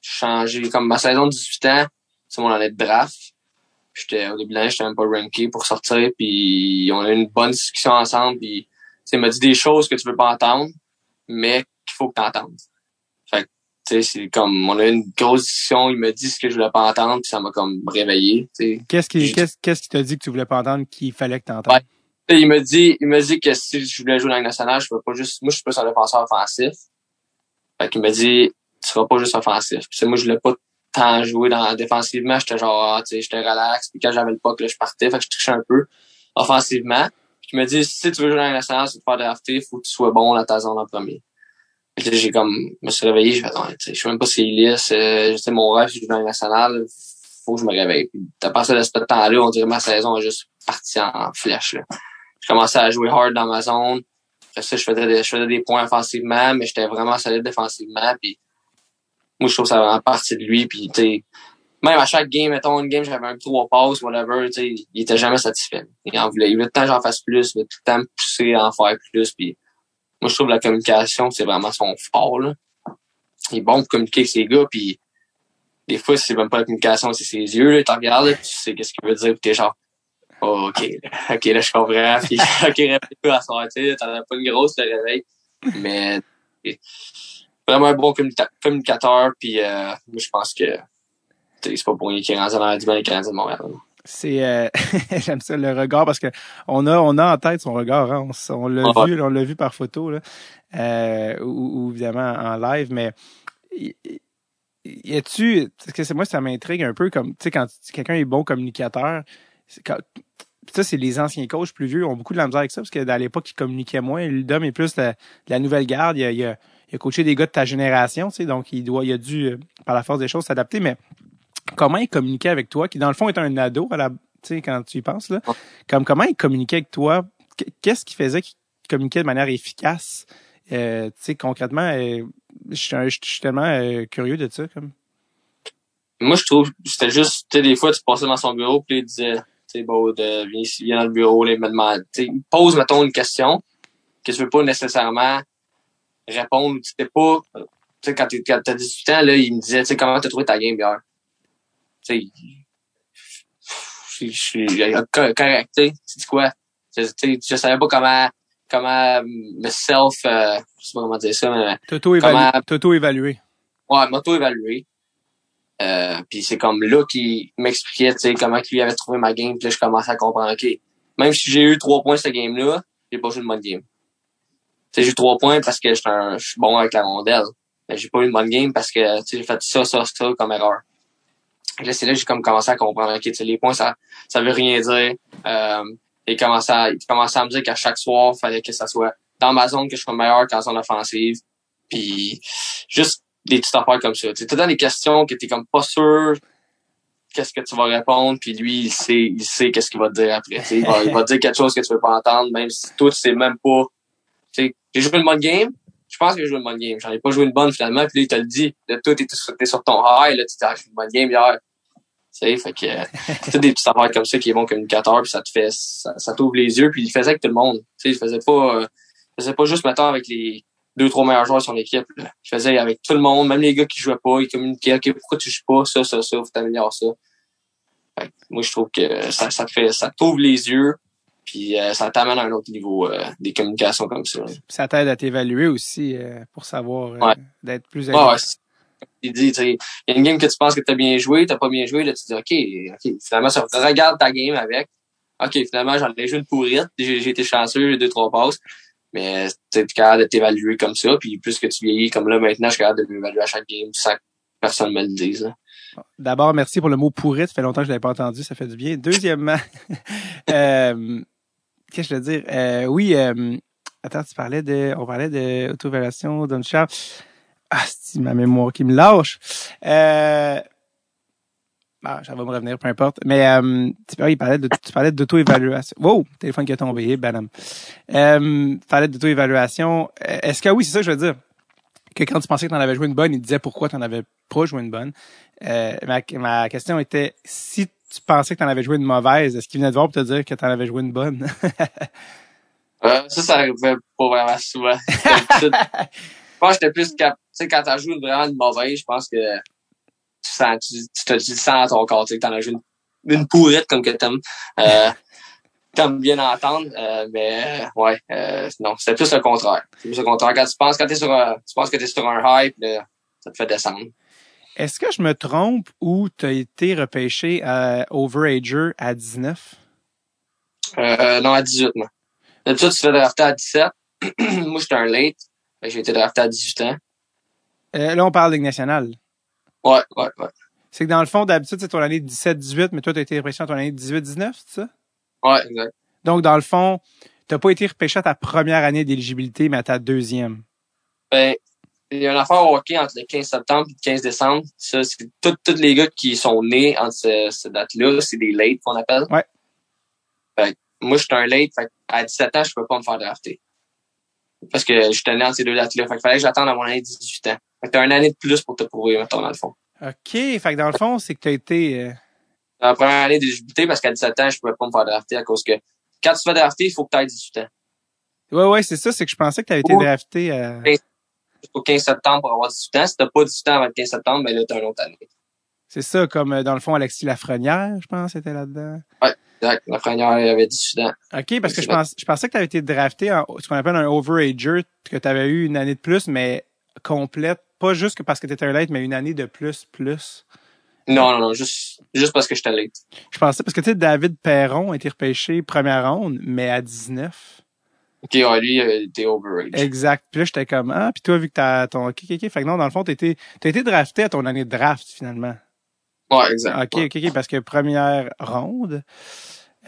Speaker 3: changé. Comme ma saison de 18 ans, c'est mon année de draft. J'étais au début de l'année, j'étais même pas ranké pour sortir, puis on a eu une bonne discussion ensemble, puis il m'a dit des choses que tu veux pas entendre, mais qu'il faut que tu entendes. Fait que, tu sais, c'est comme, on a eu une grosse discussion, il m'a dit ce que je voulais pas entendre, puis ça m'a comme réveillé.
Speaker 1: Qu'est-ce qui, qu'est-ce, qu'est-ce qui t'a dit que tu voulais pas entendre qu'il fallait que?
Speaker 3: Ouais. Tu sais, il m'a dit, il m'a dit que si je voulais jouer dans la Ligue nationale, je pouvais pas juste, moi, je suis plus un défenseur offensif. Fait qu'il m'a dit, tu seras pas juste offensif. Puis, moi, je voulais pas tant jouer dans, défensivement. J'étais genre, ah, tu sais, j'étais relax. Puis quand j'avais le puck, là, je partais. Fait que je trichais un peu offensivement. Puis il m'a dit, si tu veux jouer dans la nationale, c'est te faire drafter, faut que tu sois bon dans ta zone en premier. J'ai comme, je me suis réveillé, j'ai fait, je sais même pas si lisse, euh, sais, mon rêve, si je dans la nationale, faut que je me réveille. Puis à partir de ce temps-là, on dirait ma saison a juste parti en flèche, là. Je commençais à jouer hard dans ma zone. Après ça, je faisais des, je des points offensivement, mais j'étais vraiment solide défensivement. Puis moi, je trouve que ça vraiment partie de lui. Puis, même à chaque game, mettons, une game, j'avais un trois passes, whatever, tu il était jamais satisfait. Il en voulait. Il voulait le temps que j'en fasse plus, il voulait tout le temps me pousser à en faire plus. Puis moi, je trouve que la communication, c'est vraiment son fort, là. Il est bon pour communiquer avec ses gars, puis des fois, c'est même pas la communication, c'est ses yeux, là. Tu regardes, tu sais qu'est-ce qu'il veut dire, puis t'es genre, oh, ok, là, ok, là, je comprends. Puis, ok, répète-toi à soir, tu t'en as pas une grosse, le réveil. Mais, vraiment un bon communica- communicateur, puis euh, moi, je pense que, c'est pas pour rien qu'il est rendu dans du bien les Canadiens de Montréal.
Speaker 1: C'est, euh, j'aime ça le regard parce que on a, on a en tête son regard. Hein. On, l'a vu, on l'a vu par photo là, euh, ou, ou évidemment en live. Mais y, y a-tu, parce que c'est moi ça m'intrigue un peu comme, tu sais, quand quelqu'un est bon communicateur, quand- ça c'est les anciens coachs plus vieux ont beaucoup de la misère avec ça parce que à l'époque ils communiquaient moins. Ludom est plus la, de la nouvelle garde. Il a, il a, il a coaché des gars de ta génération, tu sais, donc il doit, il a dû euh, par la force des choses s'adapter. Mais comment il communiquait avec toi, qui dans le fond est un ado à la, tu sais, quand tu y penses là, comme comment il communiquait avec toi, Qu- qu'est-ce qui faisait qu'il communiquait de manière efficace, euh, tu sais, concrètement, euh, je suis tellement euh, curieux de ça, comme.
Speaker 3: Moi, je trouve, c'était juste, tu sais, des fois, tu passais dans son bureau, puis il disait, tu sais, bon, de, viens ici, viens dans le bureau, il me demande, tu sais, il pose, mettons, une question que tu veux pas nécessairement répondre, tu sais pas, tu sais, quand t'as 18 ans, là, il me disait, tu sais, comment t'as trouvé ta game hier? Tu sais, je je suis co- correct, tu sais, quoi? Tu sais, je savais pas comment, comment me self, euh, je sais pas comment dire ça, mais
Speaker 1: T'auto-évaluer.
Speaker 3: Ouais, m'auto-évaluer. Euh, puis c'est comme là qu'il m'expliquait, tu sais, comment qu'il avait trouvé ma game. Puis là, je commençais à comprendre, OK, même si j'ai eu trois points cette game-là, j'ai pas joué une bonne game. Tu j'ai eu trois points parce que je suis bon avec la rondelle. Mais j'ai pas eu une bonne game parce que, tu j'ai fait ça, ça, ça comme erreur. Que Là, c'est là que j'ai comme commencé à comprendre, OK, tu les points, ça, ça veut rien dire. Euh, et commençait à, il commençait à me dire qu'à chaque soir, fallait que ça soit dans ma zone que je sois meilleur qu'en zone offensive. Puis juste des petites affaires comme ça. Tu dans des questions que t'es comme pas sûr qu'est-ce que tu vas répondre, puis lui, il sait, il sait qu'est-ce qu'il va te dire après. tu. Il va, il va te dire quelque chose que tu veux pas entendre, même si toi, tu sais même pas. J'ai joué une bonne game. Je pense que j'ai joué une bonne game. J'en ai pas joué une bonne finalement, puis là, il te le dit. Là, toi, t'es sur, sur ton high, là, tu dis, ah, j'ai joué une bonne game hier. Tu sais, fait que, euh, c'est des petites affaires comme ça qui est bon communicateur, puis ça te fait, ça, ça t'ouvre les yeux, puis il faisait avec tout le monde. Tu sais, il faisait pas, euh, il faisait pas juste, mettons, avec les deux, trois meilleurs joueurs de son équipe, là. Il faisait avec tout le monde, même les gars qui jouaient pas, il communiquait, OK, pourquoi tu joues pas, ça, ça, ça, faut t'améliorer ça. Fait que moi, je trouve que ça, ça te fait, ça t'ouvre les yeux, puis euh, ça t'amène à un autre niveau euh, des communications comme ça.
Speaker 1: ça t'aide à t'évaluer aussi euh, pour savoir euh,
Speaker 3: Ouais.
Speaker 1: d'être plus
Speaker 3: ouais, c'est- il dit, tu il y a une game que tu penses que t'as bien joué, t'as pas bien joué, là, tu dis, OK, OK, finalement, ça regarde ta game avec. OK, finalement, j'en ai joué une pourrite, j'ai été chanceux, j'ai deux, trois passes. Mais, tu t'es capable de t'évaluer comme ça, puis plus que tu vieillis, comme là, maintenant, je suis capable de m'évaluer à chaque game sans que personne me le dise. là.
Speaker 1: D'abord, merci pour le mot pourri. Ça fait longtemps que je l'avais pas entendu. Ça fait du bien. Deuxièmement, euh, qu'est-ce que je veux dire? Euh, oui, euh, attends, tu parlais de, on parlait de auto-évaluation, d'un chat. Ah, c'est ma mémoire qui me lâche. Euh, ah, ça va me revenir, peu importe. Mais euh, tu parlais, de, tu parlais d'auto-évaluation. Wow, téléphone qui a tombé, banam. Euh, tu parlais d'auto-évaluation. Euh, Est-ce que oui, c'est ça que je veux dire? Que quand tu pensais que tu en avais joué une bonne, il disait pourquoi tu en avais pas joué une bonne. Euh, ma, ma question était si tu pensais que tu en avais joué une mauvaise, est-ce qu'il venait te voir pour te dire que tu en avais joué une bonne?
Speaker 3: Euh, ça, ça arrivait pas vraiment souvent. Je pense que j'étais plus cap... Tu sais, quand t'as joué une- vraiment une mauvaise, je pense que tu sens, tu, tu te le sens à ton corps, tu sais, que t'en as joué une une pourrite comme que t'aimes. Euh, t'aimes bien entendre, euh, mais ouais, euh, non, c'était plus le contraire. C'est plus le contraire. Quand tu penses, quand t'es sur un, tu penses que t'es sur un hype, là, ça te fait descendre.
Speaker 1: Est-ce que je me trompe ou tu as été repêché à Overager à 19?
Speaker 3: Euh, non, à 18, moi. D'habitude, tu te fais drafter à 17. moi, j'étais un late. J'ai été drafté à 18 ans.
Speaker 1: Euh, là, on parle de Ligue nationale.
Speaker 3: Ouais, ouais, ouais.
Speaker 1: C'est que dans le fond, d'habitude, c'est ton année 17-18, mais toi, tu as été repêché en ton année 18-19, c'est ça?
Speaker 3: Ouais, exact.
Speaker 1: Donc, dans le fond, t'as pas été repêché à ta première année d'éligibilité, mais à ta deuxième.
Speaker 3: Ben, il y a une affaire au hockey entre le 15 septembre et le 15 décembre. Ça, c'est tous les gars qui sont nés entre ce, cette date-là, c'est des late qu'on appelle.
Speaker 1: Ouais.
Speaker 3: Fait que moi, j'étais un late. Fait que à 17 ans, je peux pas me faire drafter. Parce que j'étais né entre ces deux dates-là. Fait qu'il fallait que j'attende à mon année de 18 ans. Fait que t'as une année de plus pour te prouver, mettons, dans le fond.
Speaker 1: OK. Fait que dans le fond, c'est que t'as été... euh,
Speaker 3: Dans la première année d'éligibilité, parce qu'à 17 ans, je pouvais pas me faire drafter à cause que quand tu te fais drafter, il faut que tu aies 18 ans.
Speaker 1: Ouais, ouais, c'est ça. C'est que je pensais que t'avais été
Speaker 3: Oh.
Speaker 1: drafté à...
Speaker 3: Jusqu'au 15 septembre pour avoir 18 ans. Si t'as pas 18 ans avant le 15 septembre, ben là, t'as une autre année.
Speaker 1: C'est ça, comme euh, dans le fond, Alexis Lafrenière, je pense, était là-dedans.
Speaker 3: Exact. La première, il avait 18 ans.
Speaker 1: OK, parce que je, pense, je pensais que tu avais été drafté en ce qu'on appelle un overager, que tu avais eu une année de plus, mais complète. Pas juste que parce que tu étais un late, mais une année de plus, plus.
Speaker 3: Non, non, non, juste, juste parce que j'étais late.
Speaker 1: Je pensais, parce que tu sais, David Perron a été repêché première ronde, mais à 19.
Speaker 3: Ok, ouais, lui, il était overage.
Speaker 1: Exact. Puis là, j'étais comme, ah, puis toi, vu que t'as ton, ok, ok, ok. Fait que non, dans le fond, t'as été, t'as été drafté à ton année de draft, finalement.
Speaker 3: Ouais, exact.
Speaker 1: Ok,
Speaker 3: Ouais.
Speaker 1: ok, ok, parce que première ronde,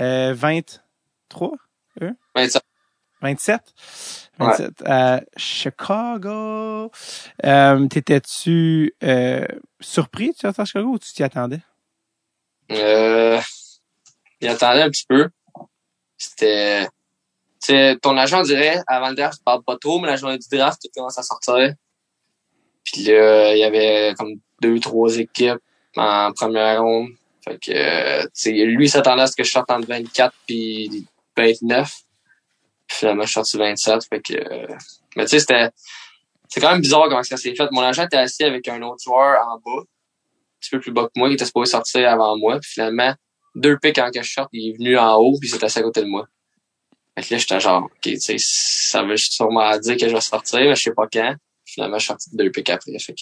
Speaker 1: euh, 23,
Speaker 3: 27.
Speaker 1: 27, 27, à Chicago. Euh, t'étais-tu, euh, surpris de sortir à Chicago ou tu t'y attendais?
Speaker 3: Euh, il attendait un petit peu. C'était, ton agent dirait, avant le draft, tu parles pas trop, mais la journée du draft, tu commences à sortir. Puis là, il y avait comme deux, trois équipes en première ronde. Fait que, euh, tu sais, lui, s'attendait à ce que je sorte entre 24 puis 29. Puis finalement, je suis sorti 27. Fait que, mais tu sais, c'était, c'est quand même bizarre comment ça s'est fait. Mon agent était assis avec un autre joueur en bas, un petit peu plus bas que moi, il était supposé sortir avant moi. Puis finalement, deux pics en que je sorte, il est venu en haut, puis il s'est assis à côté de moi. Fait que là, j'étais genre, OK, tu sais, ça veut sûrement dire que je vais sortir, mais je sais pas quand. Finalement, je suis sorti deux pics après. Fait que,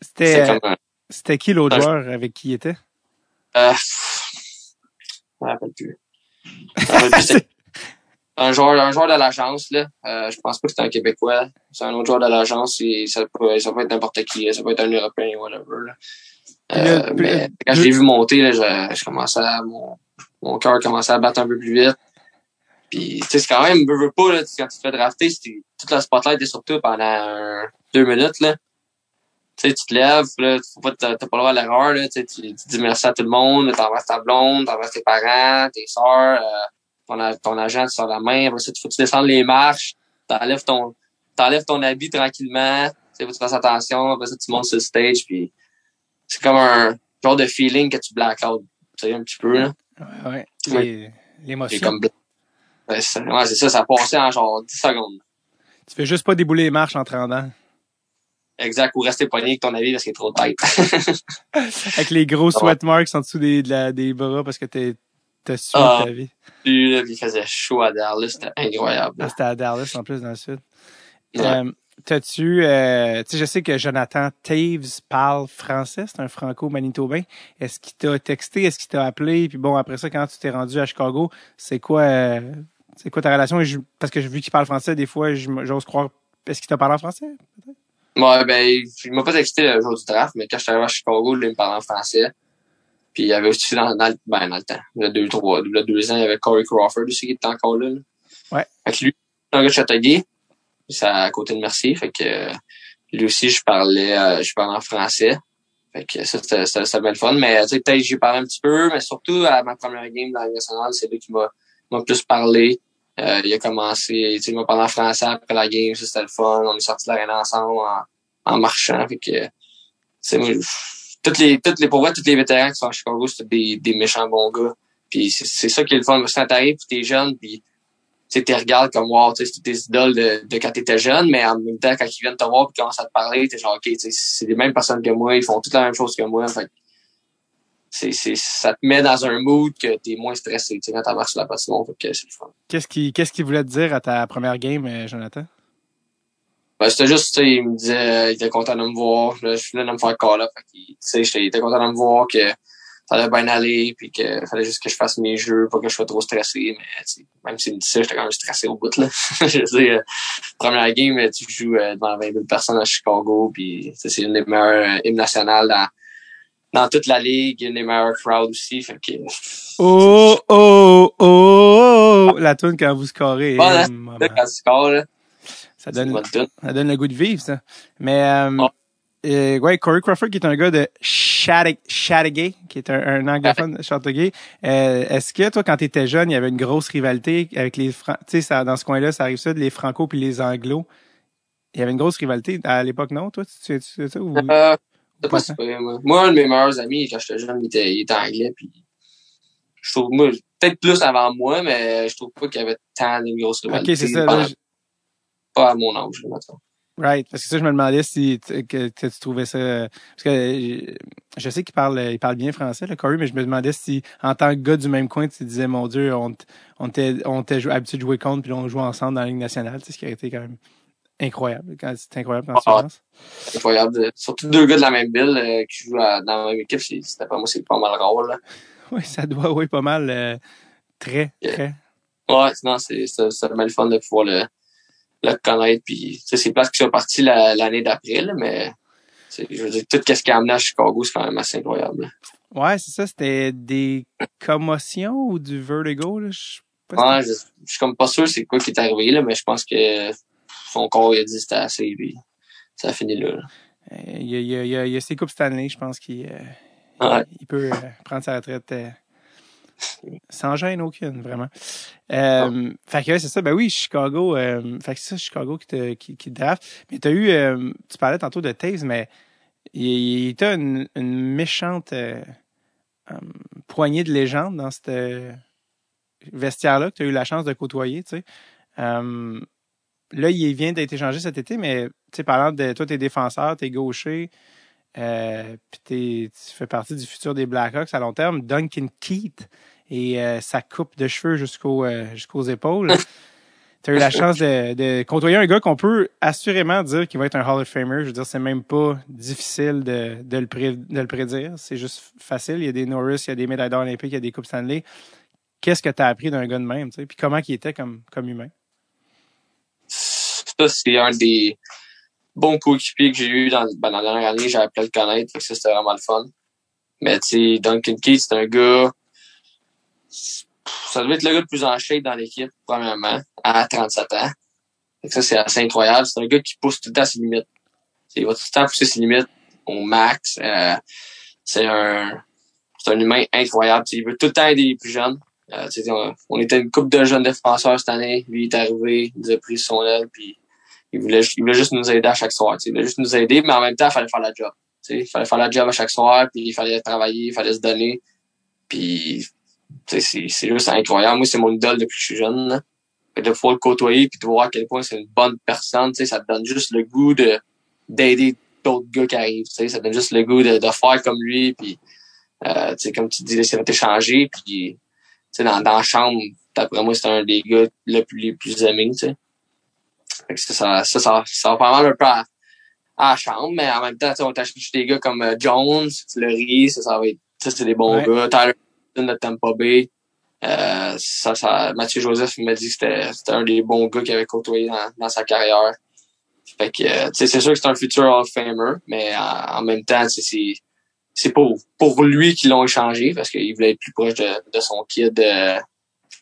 Speaker 1: C'était,
Speaker 3: c'était
Speaker 1: c'était qui l'autre joueur avec qui il était?
Speaker 3: euh, je me rappelle plus. Un joueur, un joueur de l'agence, là. Euh, je pense pas que c'était un Québécois. C'est un autre joueur de l'agence, et ça peut, ça peut être n'importe qui, là. ça peut être un Européen, whatever, là. Euh,
Speaker 1: Le-
Speaker 3: mais
Speaker 1: le-
Speaker 3: quand je l'ai vu monter, là, je, je commençais à, mon, mon cœur commençait à battre un peu plus vite. Puis, tu sais, c'est quand même, veux, veux pas, là, quand tu te fais drafter, c'est, toute la spotlight est sur toi pendant un- deux minutes, là. Tu sais, tu te lèves, là, faut pas, t'as pas le droit à l'erreur, là, tu sais, tu, tu dis merci à tout le monde, t'embrasses ta blonde, t'embrasses tes parents, tes sœurs, euh, ton, ton agent, tu sors la main, après ça, tu faut que tu descendes les marches, t'enlèves ton, t'enlèves ton habit tranquillement, tu sais, faut que tu fasses attention, après ça, tu montes sur le stage, puis c'est comme un genre de feeling que tu black out, tu sais, un petit peu, là.
Speaker 1: Ouais, ouais.
Speaker 3: Ouais.
Speaker 1: L'émotion.
Speaker 3: comme Ouais, c'est ça, ça a passé en genre 10 secondes.
Speaker 1: Tu fais juste pas débouler les marches en te rendant.
Speaker 3: Exact, ou rester pogné avec ton habit parce qu'il est trop tight.
Speaker 1: Avec les gros sweat marks en dessous des, de la- des bras parce que t'es, t'as sué
Speaker 3: Ah.
Speaker 1: ta vie.
Speaker 3: Puis il faisait chaud à Dallas, c'était incroyable.
Speaker 1: Ah, C'était à Dallas en plus dans le sud.
Speaker 3: Ouais.
Speaker 1: Euh, T'as-tu, euh, tu sais, je sais que Jonathan Taves parle français, c'est un franco-manitobain. Est-ce qu'il t'a texté, est-ce qu'il t'a appelé? Puis bon, après ça, quand tu t'es rendu à Chicago, c'est quoi, euh, c'est quoi ta relation? Et je- parce que vu qu'il parle français, des fois, j'ose croire, est-ce qu'il t'a parlé en français?
Speaker 3: Ouais, ben, il m'a pas texté le jour du draft, mais quand je suis arrivé à Chicago, il me parlait en français. Puis il y avait aussi dans, ben, dans le temps, il y a deux, trois, il y a deux ans, il y avait Corey Crawford aussi qui était encore là. là.
Speaker 1: Ouais.
Speaker 3: Fait que lui, un gars de Châteauguay, c'est à côté de Mercier, fait que lui aussi, je parlais, euh, je parlais en français. Fait que ça, c'était, c'était, c'était bien le fun. Mais, tu sais, peut-être j'ai parlé un petit peu, mais surtout à ma première game dans la nationale, c'est lui qui m'a, m'a plus parlé. Euh, il a commencé, il m'a parlé en français après la game, c'était le fun. On est sortis de l'arène ensemble en, en marchant. Fait que, c'est toutes les, toutes les, pour vrai, tous les vétérans qui sont à Chicago, c'est des, des méchants bons gars. Puis c'est, ça qui est le fun. Parce que quand t'arrives, puis t'es jeune, puis tu t'es regardes comme wow, c'est tes idoles de, de quand t'étais jeune, mais en même temps, quand ils viennent te voir puis commencent à te parler, t'es genre, OK, c'est les mêmes personnes que moi, ils font toutes la même chose que moi. Fait c'est, c'est, ça te met dans un mood que t'es moins stressé, tu sais, quand t'embarques sur la passion, que c'est le fun.
Speaker 1: Qu'est-ce qui, qu'est-ce qu'il voulait te dire à ta première game, euh, Jonathan?
Speaker 3: Ben, c'était juste, tu sais, il me disait, euh, il était content de me voir. Là, je venais de me faire call up. Fait qu'il, tu sais, il était content de me voir que ça allait bien aller, puis que fallait juste que je fasse mes jeux, pas que je sois trop stressé. Mais, sais, même s'il me dit ça, j'étais quand même stressé au bout, là. je dire, euh, première game, tu joues euh, devant 20 000 personnes à Chicago, puis sais, c'est une des meilleures hymnes nationales dans, dans toute la ligue, une des meilleures crowds aussi. Fait que,
Speaker 1: Oh, oh, oh, oh, la tune quand vous scorez.
Speaker 3: Bon,
Speaker 1: maman.
Speaker 3: là, quand tu scores, là,
Speaker 1: ça donne, ça donne le goût de vivre, ça. Mais, euh,
Speaker 3: Ouais.
Speaker 1: euh, ouais, Corey Crawford, qui est un gars de Chattagay, qui est un, un anglophone de. Euh, est-ce que, toi, quand t'étais jeune, il y avait une grosse rivalité avec les Fran- tu sais, dans ce coin-là, ça arrive ça, les Franco puis les Anglos? Il y avait une grosse rivalité à l'époque, non? Toi, tu sais, tu sais ça? Ou...
Speaker 3: C'est
Speaker 1: Pas
Speaker 3: pas si pire, moi? Moi, un de mes meilleurs amis, quand j'étais jeune, il était, il était anglais, puis je trouve, moi, peut-être plus avant moi, mais je trouve pas qu'il y avait tant de grosses
Speaker 1: ok,
Speaker 3: rivalités.
Speaker 1: c'est ça.
Speaker 3: Pas,
Speaker 1: là, je-
Speaker 3: pas à mon âge, mettons.
Speaker 1: Right. Parce que ça, je me demandais si tu- que, que tu trouvais ça. Parce que je sais qu'il parle, il parle bien français, le Corey, mais je me demandais si, en tant que gars du même coin, tu disais, mon Dieu, on, on jou- habitué de jouer contre, puis on joue ensemble dans la Ligue nationale. Tu sais, ce qui a été quand même incroyable. C'est incroyable quand
Speaker 3: Ah. incroyable. Surtout deux gars de la même ville euh, qui jouent à- dans la même équipe, c'était pas moi, c'est pas mal rare.
Speaker 1: Oui, ça doit, oui, pas mal. euh, très,
Speaker 3: Yeah.
Speaker 1: très.
Speaker 3: Ouais, non, c'est, vraiment le fun de pouvoir le, le connaître, puis, c'est place qui sont partis la- l'année d'après, là, mais, je veux dire, tout ce qui a amené à Chicago, c'est quand même assez incroyable. là.
Speaker 1: Ouais, c'est ça. C'était des commotions ou du vertigo, là. Je sais pas
Speaker 3: Ouais,
Speaker 1: si-
Speaker 3: je, je suis comme pas sûr c'est quoi qui est arrivé, là, mais je pense que son corps, il a dit c'était assez, puis ça a fini là.
Speaker 1: Euh, Il y a, il y a, il y a, il y a ses coupes Stanley, je pense qu'il euh,
Speaker 3: Ouais.
Speaker 1: il peut euh, prendre sa retraite sans gêne aucune, vraiment. Euh, Fait que ouais, c'est ça, ben oui, Chicago, euh, fait que c'est ça, Chicago qui te, qui, qui te draft. Mais t'as eu, euh, tu parlais tantôt de Taze, mais il, il t'a une, une méchante euh, poignée de légendes dans cette vestiaire-là que tu as eu la chance de côtoyer, tu sais. Euh, là, il vient d'être échangé cet été, mais tu sais, parlant de toi, t'es défenseur, t'es gaucher, euh, puis t'es- tu fais partie du futur des Blackhawks à long terme. Duncan Keith et euh, sa coupe de cheveux jusqu'au euh, jusqu'aux épaules. T'as eu la chance de, de côtoyer un gars qu'on peut assurément dire qu'il va être un Hall of Famer. Je veux dire, c'est même pas difficile de, de, le, pré- de le prédire. C'est juste facile. Il y a des Norris, il y a des médailles olympiques, il y a des coupes Stanley. Qu'est-ce que t'as appris d'un gars de même, tu sais? Puis comment il était comme, comme humain?
Speaker 3: C'est un des bons coéquipiers que j'ai eu dans, ben, la dernière année. J'ai appris à le connaître, fait que ça, c'était vraiment le fun. Mais, tu sais, Duncan Keith, c'est un gars, ça devait être le gars le plus en shape dans l'équipe, premièrement, à 37 ans. Ça, c'est assez incroyable. C'est un gars qui pousse tout le temps ses limites. Il va tout le temps pousser ses limites au max. Euh, c'est un, c'est un humain incroyable. Il veut tout le temps aider les plus jeunes. Euh, on, était une couple de jeunes défenseurs cette année. Lui, il est arrivé, il nous a pris son aile, puis il voulait, il voulait juste nous aider à chaque soir. t'sais. Il voulait juste nous aider, mais en même temps, il fallait faire la job. t'sais. Il fallait faire la job à chaque soir, puis il fallait travailler, il fallait se donner. Puis c'est juste incroyable. Moi, c'est mon idole depuis que je suis jeune. Là. De pouvoir le côtoyer puis de voir à quel point c'est une bonne personne, ça te donne juste le goût de d'aider d'autres gars qui arrivent. t'sais. Ça te donne juste le goût de, de faire comme lui. Puis, euh, comme tu dis, c'est échangé. Puis, dans, dans la chambre, d'après moi, c'est un des gars le plus, les plus aimés. t'sais. Fait que ça, ça, ça, va pas mal un peu à, à la chambre, mais en même temps, on t'achète des gars comme euh, Jones, Fleury, ça, ça va être, ça, c'est des bons
Speaker 1: Ouais.
Speaker 3: gars. Tyler de Tampa Bay. Euh, ça, ça, Mathieu Joseph m'a dit que c'était, un des bons gars qu'il avait côtoyé dans, dans sa carrière. Fait que, euh, c'est sûr que c'est un futur Hall of Famer, mais en, en même temps, c'est, c'est pour, pour lui qu'ils l'ont échangé parce qu'il voulait être plus proche de, de son kid. euh,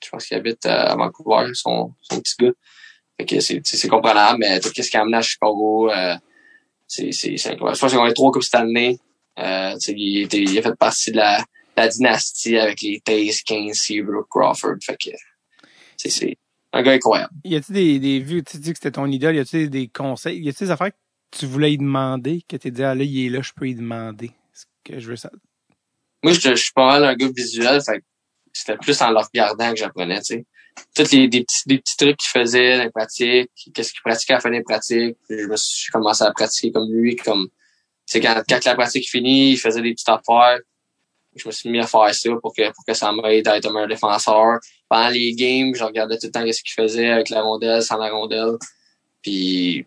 Speaker 3: je pense qu'il habite à Vancouver, son, son petit gars. C'est, tu comprenable, mais tout ce qui a amené à Chicago, euh, c'est, c'est, c'est incroyable. Je pense ont eu trois coupes cette année. Euh, tu sais, il, était, il a fait partie de la, la dynastie avec les Taze, Kane, Seabrook, Crawford. Fait que, c'est, c'est un gars incroyable.
Speaker 1: Y a-tu des, des vues, tu dis que c'était ton idole, y a-tu des, conseils, y a-tu des affaires que tu voulais y demander, que t'es dit, ah là, il est là, je peux y demander? Ce que je veux ça.
Speaker 3: Moi, je, je suis pas mal un gars visuel, fait c'était plus en le regardant que j'apprenais, tu sais. Tous les des petits, des petits trucs qu'il faisait les pratiques, qu'est-ce qu'il pratiquait à la fin des pratiques. Puis je me suis commencé à pratiquer comme lui, comme, sais, quand, quand la pratique finit, il faisait des petites affaires. je me suis mis à faire ça pour que, pour que ça m'aide à être un meilleur défenseur. Pendant les games, je regardais tout le temps ce qu'il faisait avec la rondelle, sans la rondelle. Puis,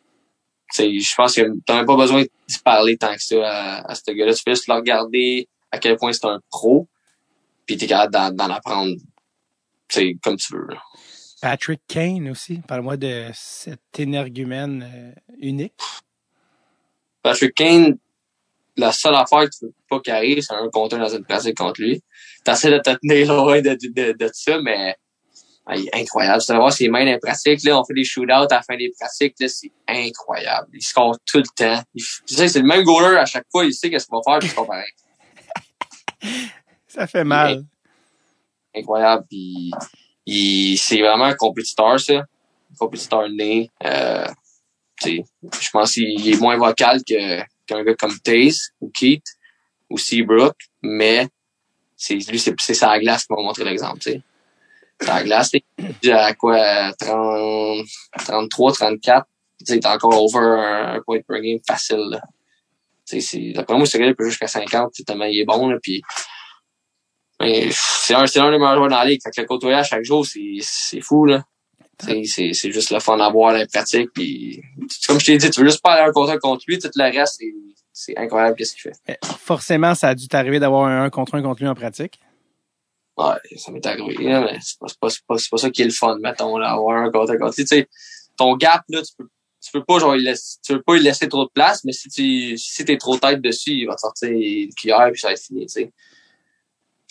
Speaker 3: je pense que t'as même pas besoin de parler tant que ça à, à ce gars-là. Tu peux juste le regarder à quel point c'est un pro, puis t'es capable d'en apprendre c'est comme tu veux. Là.
Speaker 1: Patrick Kane aussi. Parle-moi de cet énergumène euh, unique.
Speaker 3: Patrick Kane, la seule affaire que tu veux pas qu'il arrive, c'est un contre dans une pratique contre lui. T'essaies de te tenir loin de, de, de, ça, mais incroyable. Tu vas voir ses mains dans les pratiques, là, on fait des shootouts à la fin des pratiques, là, c'est incroyable. Il score tout le temps. tu sais, c'est le même goaler à chaque fois, il sait qu'est-ce qu'il va faire, puis c'est pareil.
Speaker 1: ça fait mal.
Speaker 3: Incroyable, puis il, c'est vraiment un compétiteur, ça. Un compétiteur né. Euh, je pense qu'il est moins vocal que, qu'un gars comme Taze ou Keith ou Seabrook, mais c'est lui, c'est, c'est sa glace qui va montrer l'exemple, tu sais. Sa glace, il à quoi, 30, 33, 34, tu sais, encore over un, point per game facile, là. C'est, d'après moi, ce gars-là peut jusqu'à 50, tellement il est bon, là, puis c'est un, c'est un des meilleurs joueurs dans la ligue. Fait que le côtoyer à chaque jour, c'est, c'est fou, là. C'est, c'est juste le fun à voir, la pratique. Puis, comme je t'ai dit, tu veux juste pas aller un contre un contre lui, tout le reste, c'est, c'est incroyable qu'est-ce qu'il fait.
Speaker 1: forcément, ça a dû t'arriver d'avoir un 1 contre un contre lui en pratique.
Speaker 3: Ouais, ça m'est arrivé, mais c'est pas, c'est pas, c'est pas, ça qui est le fun, mettons, là, avoir un contre un contre lui. Tu sais, ton gap, là, tu peux, tu peux pas, genre, laisser, tu veux pas lui laisser trop de place, mais si tu, si t'es trop tête dessus, il va te sortir une cuillère puis ça va être fini, tu sais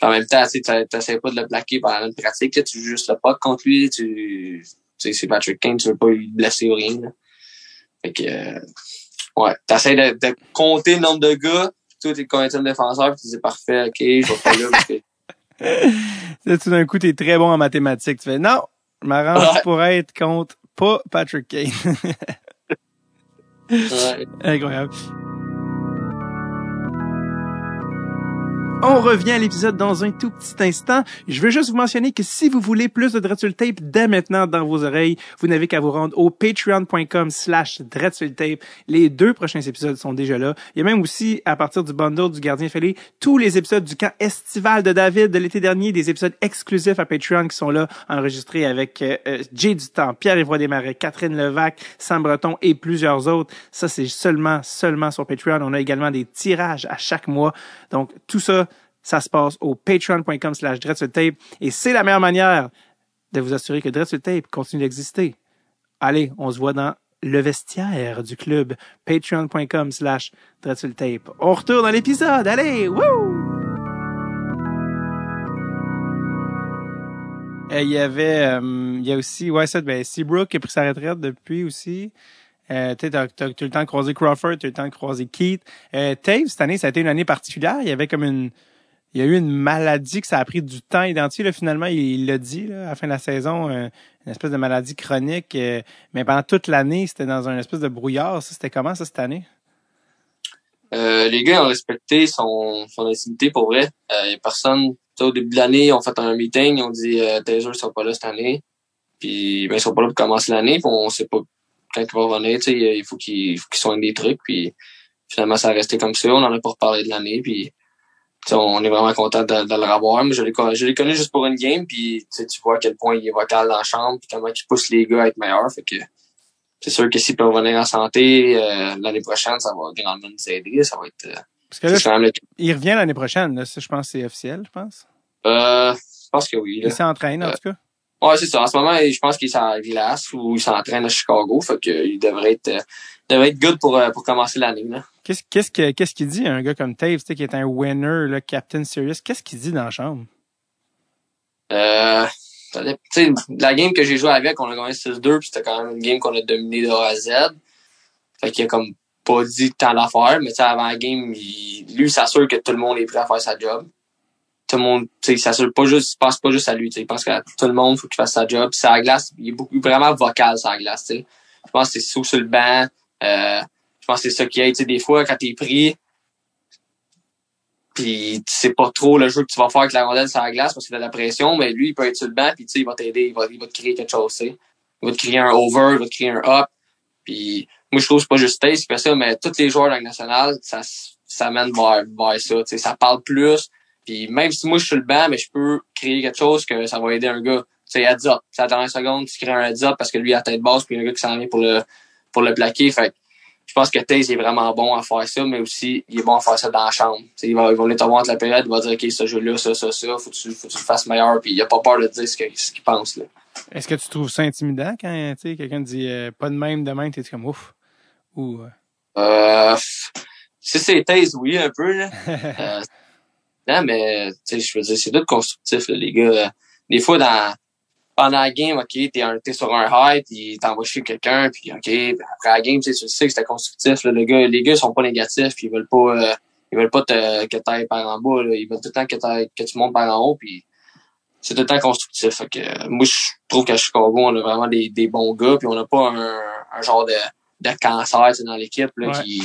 Speaker 3: en même temps, tu n'essaies pas de le plaquer pendant une pratique, tu joues juste le pas contre lui, tu sais, c'est Patrick Kane, tu veux pas lui blesser ou rien. Là. Fait que euh, ouais, t'essaies de, de compter le nombre de gars, toi t'es combien de défenseurs, puis tu dis parfait, ok, je vais faire là parce que.
Speaker 1: là, tout d'un coup, t'es très bon en mathématiques. Tu fais non, je m'arrange ouais. pour être contre pas Patrick Kane.
Speaker 3: ouais.
Speaker 1: Incroyable. On revient à l'épisode dans un tout petit instant. Je veux juste vous mentionner que si vous voulez plus de Dreadful Tape dès maintenant dans vos oreilles, vous n'avez qu'à vous rendre au patreon.com slash Tape. Les deux prochains épisodes sont déjà là. Il y a même aussi, à partir du bundle du Gardien Fêlé, tous les épisodes du camp estival de David de l'été dernier, des épisodes exclusifs à Patreon qui sont là, enregistrés avec euh, euh Jay Dutemps, Pierre-Yves Desmarais, Catherine Levac, Sam Breton et plusieurs autres. Ça, c'est seulement, seulement sur Patreon. On a également des tirages à chaque mois. Donc, tout ça, ça se passe au patreon.com slash Tape et c'est la meilleure manière de vous assurer que Tape continue d'exister. Allez, on se voit dans le vestiaire du club patreon.com slash Tape. On retourne dans l'épisode. Allez, wouh! Il y avait, euh, il y a aussi, ouais, ça, ben, Seabrook qui a pris sa retraite depuis aussi. Euh, tu as, as, le temps de croiser Crawford, tu as le temps de Keith. Euh, Tave, cette année, ça a été une année particulière. Il y avait comme une, il y a eu une maladie que ça a pris du temps à identifier. Là, finalement, il l'a dit là, à la fin de la saison, euh, une espèce de maladie chronique. Euh, mais pendant toute l'année, c'était dans un espèce de brouillard. Ça, c'était comment ça cette année?
Speaker 3: Euh, les gars ont respecté son, son intimité pour vrai. Euh, personne, au début de l'année, ils ont fait un meeting, ils ont dit euh, Taser sont pas là cette année. Puis ben, ils sont pas là pour commencer l'année, puis on sait pas quand ils vont revenir, il faut qu'ils qu soignent des trucs. Puis finalement, ça a resté comme ça. On en a pas reparlé de l'année. Puis on est vraiment content de, de, le revoir. Mais je l'ai je l'ai connu juste pour une game, puis tu vois à quel point il est vocal dans la chambre, puis comment il pousse les gars à être meilleurs. Fait que c'est sûr que s'il peut revenir en santé euh, l'année prochaine, ça va grandement nous aider. Ça va être. Euh,
Speaker 1: Parce que là, il revient l'année prochaine. Là, ça, je pense que c'est officiel, je pense.
Speaker 3: Euh, je pense que oui. Là.
Speaker 1: Il s'entraîne, en
Speaker 3: Euh,
Speaker 1: tout cas.
Speaker 3: Ouais, c'est ça. En ce moment, je pense qu'il est à glace ou il s'entraîne à Chicago. Fait que il devrait être, devrait être good pour, euh, pour commencer l'année. Là.
Speaker 1: Qu'est-ce qu'est-ce que qu'est-ce qu'il dit un gars comme Taves, qui est un winner, là, Captain Serious? Qu'est-ce qu'il dit dans la chambre?
Speaker 3: Euh, la game que j'ai joué avec, on a gagné 6-2, puis c'était quand même une game qu'on a dominé de A à Z. Fait qu'il a comme pas dit tant d'affaires, mais avant la game, il, lui, il s'assure que tout le monde est prêt à faire sa job. Tout le monde, il s'assure pas juste, il pense pas juste à lui, il pense qu'à tout le monde, faut qu'il fasse sa job. Puis la glace, il est beaucoup, vraiment vocal sur la glace, tu sais. Je pense que c'est sous sur le banc, je pense que c'est ça qui aide, tu sais, des fois, quand t'es pris, puis tu sais pas trop le jeu que tu vas faire avec la rondelle sur la glace parce que t'as de la pression, mais lui, il peut être sur le banc, puis il va t'aider, il va, il va te créer quelque chose, tu sais. Il va te créer un over, il va te créer un up. Puis moi, je trouve que c'est pas juste Taze qui fait ça, mais tous les joueurs de la nationale, ça, ça mène vers, vers ça, tu sais. Ça parle plus, Puis même si moi je suis le banc, mais je peux créer quelque chose que ça va aider un gars. Tu sais, heads up. À la dernière seconde, tu crées un heads up parce que lui a tête basse, puis il y a un gars qui s'en vient pour le pour le plaquer. Fait que je pense que Taze est vraiment bon à faire ça, mais aussi il est bon à faire ça dans la chambre. Tu sais, il va, il va venir te voir entre la période, il va dire OK, ce jeu-là, ça, ça, ça, faut que tu, faut que tu le fasses meilleur, puis il a pas peur de dire ce que- ce qu'il pense. Là.
Speaker 1: Est-ce que tu trouves ça intimidant quand quelqu'un dit euh, pas de même de même, t'es comme ouf? Ou euh,
Speaker 3: Euh, si c'est Taze, oui, un peu. Là. Euh, non, mais tu sais, je veux dire, c'est tout constructif, là, les gars. Des fois, dans pendant la game, OK, t'es, un, t'es sur un high, puis t'envoies chier quelqu'un, puis OK, puis après la game, tu sais, que c'était constructif. Là, le gars, les gars sont pas négatifs, puis ils veulent pas euh, ils veulent pas te, que t'ailles par en bas. Là. Ils veulent tout le temps que, tu montes par en haut, puis c'est tout le temps constructif. Fait que, moi, je trouve qu'à Chicago, on a vraiment des, des bons gars, puis on n'a pas un, un genre de, de cancer dans l'équipe là,
Speaker 1: Ouais.
Speaker 3: qui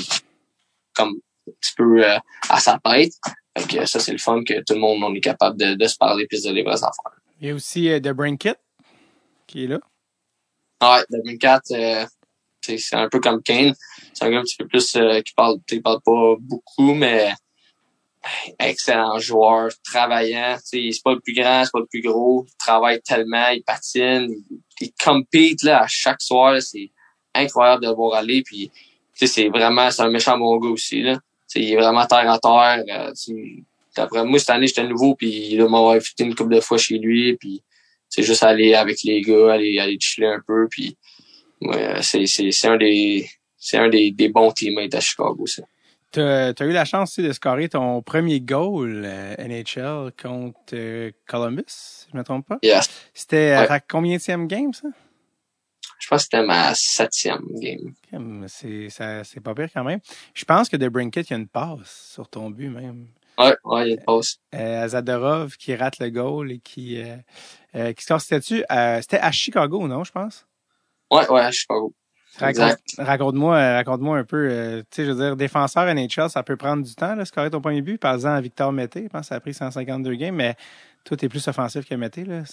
Speaker 3: comme un petit peu euh, à sa tête. Fait que ça, c'est le fun que tout le monde on est capable de, de se parler puis de dire les vraies affaires.
Speaker 1: il y a aussi euh, The Brain Kit qui est là.
Speaker 3: Ouais, Devin Cat, euh, tu sais, c'est un peu comme Kane. C'est un gars un petit peu plus euh, qui parle, il parle pas beaucoup, mais excellent joueur, travaillant. C'est pas le plus grand, c'est pas le plus gros. Il travaille tellement, il patine, il, compete là, à chaque soir. C'est incroyable de le voir aller. Puis, c'est vraiment, c'est un méchant bon gars aussi. Là. Il est vraiment terre à terre. euh, D'après moi, cette année, j'étais nouveau, puis il m'a invité une couple de fois chez lui, puis c'est juste aller avec les gars, aller, aller chiller un peu, puis ouais, c'est, c'est, c'est un des c'est un des, des bons teammates à Chicago, ça.
Speaker 1: T'as as eu la chance aussi de scorer ton premier goal euh, NHL contre euh, Columbus, si je me trompe pas?
Speaker 3: Yes.
Speaker 1: C'était à
Speaker 3: Ouais.
Speaker 1: ta combienième game, ça?
Speaker 3: Je pense que c'était ma septième game.
Speaker 1: C'est ça- c'est pas pire quand même. Je pense que The Brain Kit, il y a une passe sur ton but même.
Speaker 3: Ouais, ouais, il y a une pause.
Speaker 1: Euh, Zadorov qui rate le goal et qui, euh, euh, qui score, c'était-tu? euh, c'était à Chicago, non, je pense?
Speaker 3: Ouais, ouais, à Chicago.
Speaker 1: Raconte-moi euh, raconte-moi un peu. euh, tu sais, je veux dire, défenseur NHL, ça peut prendre du temps, là, scorer ton premier but. Par exemple, à Victor Mété, je pense que ça a pris 152 games, mais toi, t'es plus offensif que Mété, là.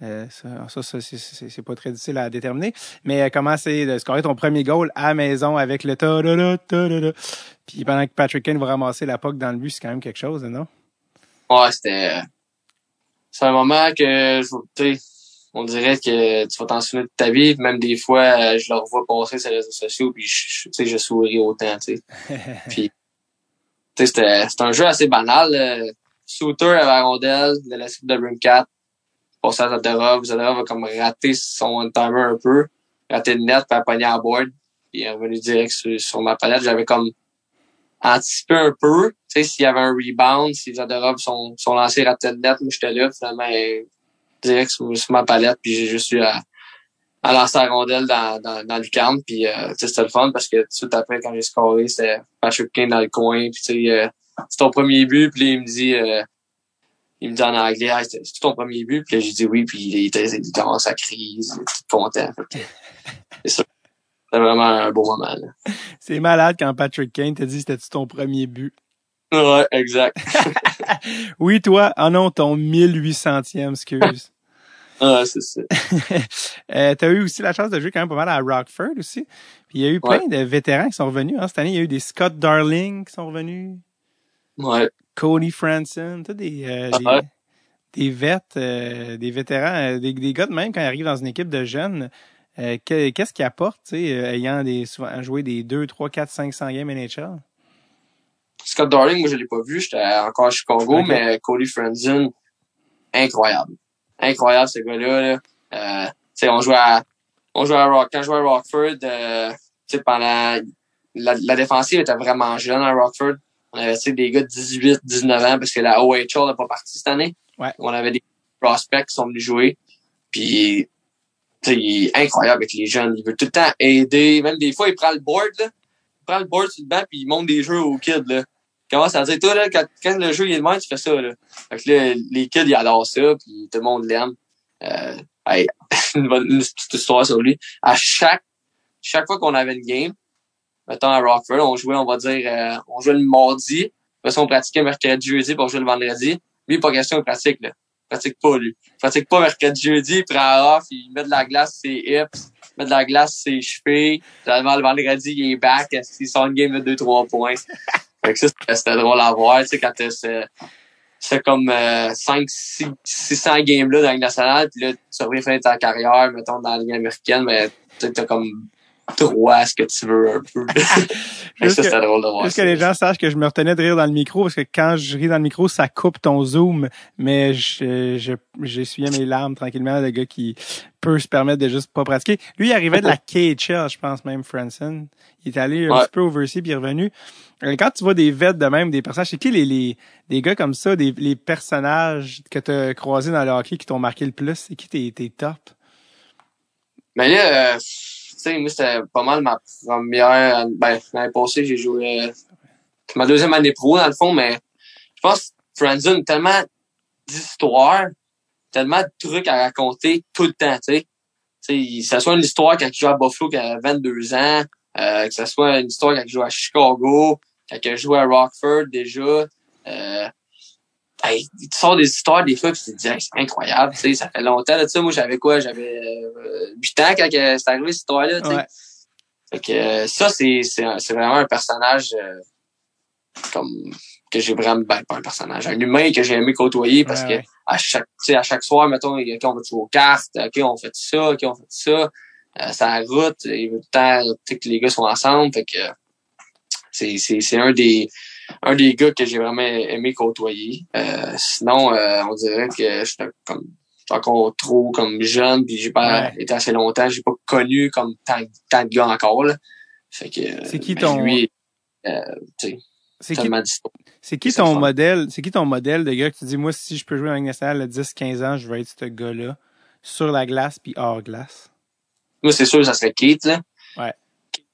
Speaker 1: Ça, euh, ça, ça, ça, c'est- c'est c'est pas très difficile à déterminer. Mais euh, comment c'est de scorer ton premier goal à la maison avec le ta da da ta da da? Puis pendant que Patrick Kane va ramasser la puck dans le but, c'est quand même quelque chose, non?
Speaker 3: Ouais, c'était. C'est un moment que je tu sais, on dirait que tu vas t'en souvenir de ta vie. Même des fois, euh, je le revois passer sur les réseaux sociaux, puis je, tu sais, je souris autant, tu sais. Puis, tu sais, c'était c'était un jeu assez banal. euh, Shooter à la rondelle, de la cible de Rim 4, passer à Zadorov. Zadorov a comme raté son timer un peu, raté le net, puis a pogné à board. Puis il est revenu direct sur, ma palette. J'avais comme anticipé un peu. Tu sais, s'il y avait un rebound, si Zadorov son, son lancé raté le net, moi j'étais là, finalement, direct sur, ma palette, puis j'ai juste eu à, à lancer la rondelle dans, dans, dans le camp. Puis euh, c'était le fun parce que tout après, quand j'ai scoré, c'était Patrick Kane dans le coin. Puis tu sais, euh, c'est ton premier but. Puis il me dit, euh, il me dit en anglais, ah, c'est ton premier but? Puis là, j'ai dit oui. Puis il, était, il commence à crier, il tout content. C'est ça. C'était vraiment un beau moment. Là.
Speaker 1: C'est malade quand Patrick Kane te dit c'était-tu ton premier but?
Speaker 3: Ouais, exact.
Speaker 1: Oui, toi, ah non, ton 1800e, excuse.
Speaker 3: Ouais, c'est ça.
Speaker 1: euh, tu as eu aussi la chance de jouer quand même pas mal à Rockford aussi. Puis il y a eu plein de vétérans qui sont revenus. Hein. Cette année, il y a eu des Scott Darling qui sont revenus.
Speaker 3: Ouais.
Speaker 1: Cody Franson, des, euh, des,
Speaker 3: Ouais.
Speaker 1: des vets, euh, des vétérans, euh, des, des gars de même quand ils arrivent dans une équipe de jeunes. euh, que- Qu'est-ce qu'ils apportent, ayant des, souvent joué des 2, 3, 4, 500 games NHL?
Speaker 3: Scott Darling, moi, je l'ai pas vu. J'étais encore à Chicago, mais Cody Franzen, incroyable. Incroyable, ce gars-là. Là. Euh, tu sais, on jouait à, on jouait à Rock, quand je jouais à Rockford, euh, tu sais, pendant, la, la défensive était vraiment jeune à Rockford. On avait, tu sais, des gars de 18, 19 ans, parce que la OHL n'est pas partie cette année.
Speaker 1: Ouais.
Speaker 3: On avait des prospects qui sont venus jouer. Puis, il est incroyable avec les jeunes. Il veut tout le temps aider. Même des fois, il prend le board, là. Il prend le board sur le banc, puis il monte des jeux aux kids, là. Il commence à dire, toi, là, quand, quand le jeu il est de même, tu fais ça, là. Fait que là, les kids, ils adorent ça, puis tout le monde l'aime. Euh, hey, une, bonne, une petite histoire sur lui. À chaque, chaque fois qu'on avait une game, mettons à Rockford, on jouait, on va dire, euh, on jouait le mardi, après ça, on pratiquait mercredi, jeudi, on jouait le vendredi. Lui, pas question de pratique, là. Il pratique pas, lui. Il pratique pas mercredi, jeudi, il prend off, il met de la glace ses hips, il met de la glace ses chevilles. Finalement, le vendredi, il est back, il sort une game de 2-3 points? Fait que ça, c'était- drôle à voir, tu sais, quand t'as ce, c'est comme euh, 5 6, 600 games là dans la nationale puis là tu reviens faire ta carrière mettons dans la Ligue américaine mais tu as comme droit à ce que tu veux un peu.
Speaker 1: Juste
Speaker 3: ça,
Speaker 1: que-
Speaker 3: drôle de voir.
Speaker 1: Juste que les gens sachent que je me retenais de rire dans le micro parce que quand je ris dans le micro, ça coupe ton zoom. Mais je, je, j'essuyais mes larmes tranquillement. Le gars qui peut se permettre de juste pas pratiquer. Lui, il arrivait de la KHL, je pense même, Franson. Il est allé un
Speaker 3: Ouais.
Speaker 1: petit peu overseas puis il est revenu. Euh, Quand tu vois des vets de même, des personnages, c'est qui les, les, des gars comme ça, des, les personnages que tu as croisés dans le hockey qui t'ont marqué le plus? C'est qui tes, tes top?
Speaker 3: Mais là, euh, sais, moi, c'était pas mal ma première... Ben, l'année passée, j'ai joué... euh, ma deuxième année pro, dans le fond, mais je pense que Franzen a tellement d'histoires, tellement de trucs à raconter tout le temps, tu sais. Que ce soit une histoire quand il joue à Buffalo quand il avait 22 ans, euh, que ce soit une histoire quand il joue à Chicago, quand il joue à Rockford déjà. Euh, hey, tu sors des histoires des fois puis tu te dis Hey, c'est incroyable, tu sais, ça fait longtemps là, tu sais, moi j'avais quoi, j'avais euh, 8 ans quand que c'est arrivé cette histoire-là, tu sais.
Speaker 1: Ouais.
Speaker 3: Fait que euh, ça, c'est, c'est, c'est vraiment un personnage euh, comme que j'ai vraiment ben, pas un personnage, un humain que j'ai aimé côtoyer parce
Speaker 1: Ouais,
Speaker 3: que
Speaker 1: ouais.
Speaker 3: à chaque tu sais, à chaque soir, mettons, OK, on va jouer aux cartes, OK, on fait ça, OK, on fait ça. Euh, la route, il veut tout le temps que les gars sont ensemble. Fait que c'est, c'est, c'est un des un des gars que j'ai vraiment aimé côtoyer. Euh, sinon, euh, on dirait que j'étais comme j'étais encore trop comme jeune, puis j'ai pas
Speaker 1: Ouais.
Speaker 3: été assez longtemps, j'ai pas connu comme tant, tant de gars encore. Là. Fait que
Speaker 1: C'est qui
Speaker 3: ben,
Speaker 1: ton-
Speaker 3: lui, euh,
Speaker 1: C'est qui, c'est qui ton modèle, c'est qui ton modèle de gars que tu dis, moi, si je peux jouer en Ligue nationale à 10, 15 ans, je veux être ce gars-là, sur la glace puis hors glace?
Speaker 3: Moi, c'est sûr, ça serait Kate, là.
Speaker 1: Ouais.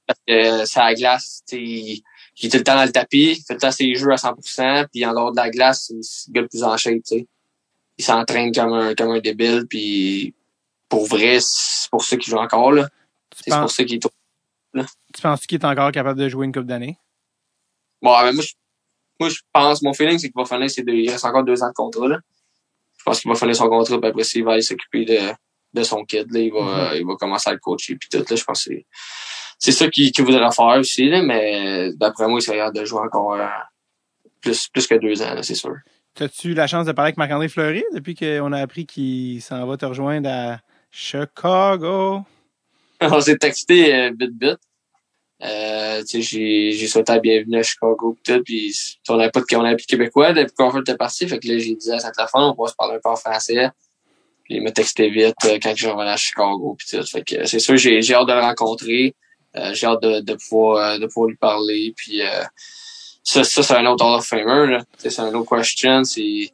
Speaker 3: Parce que c'est à la glace, tu il est tout le temps dans le tapis, il fait tout le temps ses jeux à 100%, puis en dehors de la glace, c'est c'est le gars le plus en shape, tu sais. Il s'entraîne comme un, comme un débile, puis pour vrai, c'est pour ça qu'il joue encore, là. C'est pour ça qu'il est
Speaker 1: tu penses qu'il est encore capable de jouer une coupe d'année?
Speaker 3: Bon, mais moi, je, moi, je pense, mon feeling, c'est qu'il va finir deux, il reste encore deux ans de contrat, là. Je pense qu'il va finir son contrat, puis après ça, il va aller s'occuper de, de son kid, là. Il va,
Speaker 1: Mhm.
Speaker 3: il va commencer à le coacher, puis tout, là. Je pense que c'est, ça qu'il, qu'il voudrait faire aussi, là, mais d'après moi, il serait hâte de jouer encore euh, plus, plus que deux ans, c'est sûr.
Speaker 1: T'as-tu eu la chance de parler avec Marc-André Fleury depuis qu'on a appris qu'il s'en va te rejoindre à Chicago?
Speaker 3: on s'est texté euh, vite vite. Euh, tu sais, j'ai, j'ai souhaité la bienvenue à Chicago pis tout, puis on n'avait pas de, on avait plus de Québécois, depuis qu'on était parti, fait que là, j'ai dit à Saint-Lafon, on va se parler un peu en français. Puis il m'a texté vite euh, quand je revenais à Chicago pis tout. Fait que euh, c'est sûr, j'ai, j'ai hâte de le rencontrer. Euh, j'ai hâte de, de pouvoir euh, de pouvoir lui parler. Puis euh, ça, ça, c'est un autre Hall of Famer, là. C'est un autre question. C'est.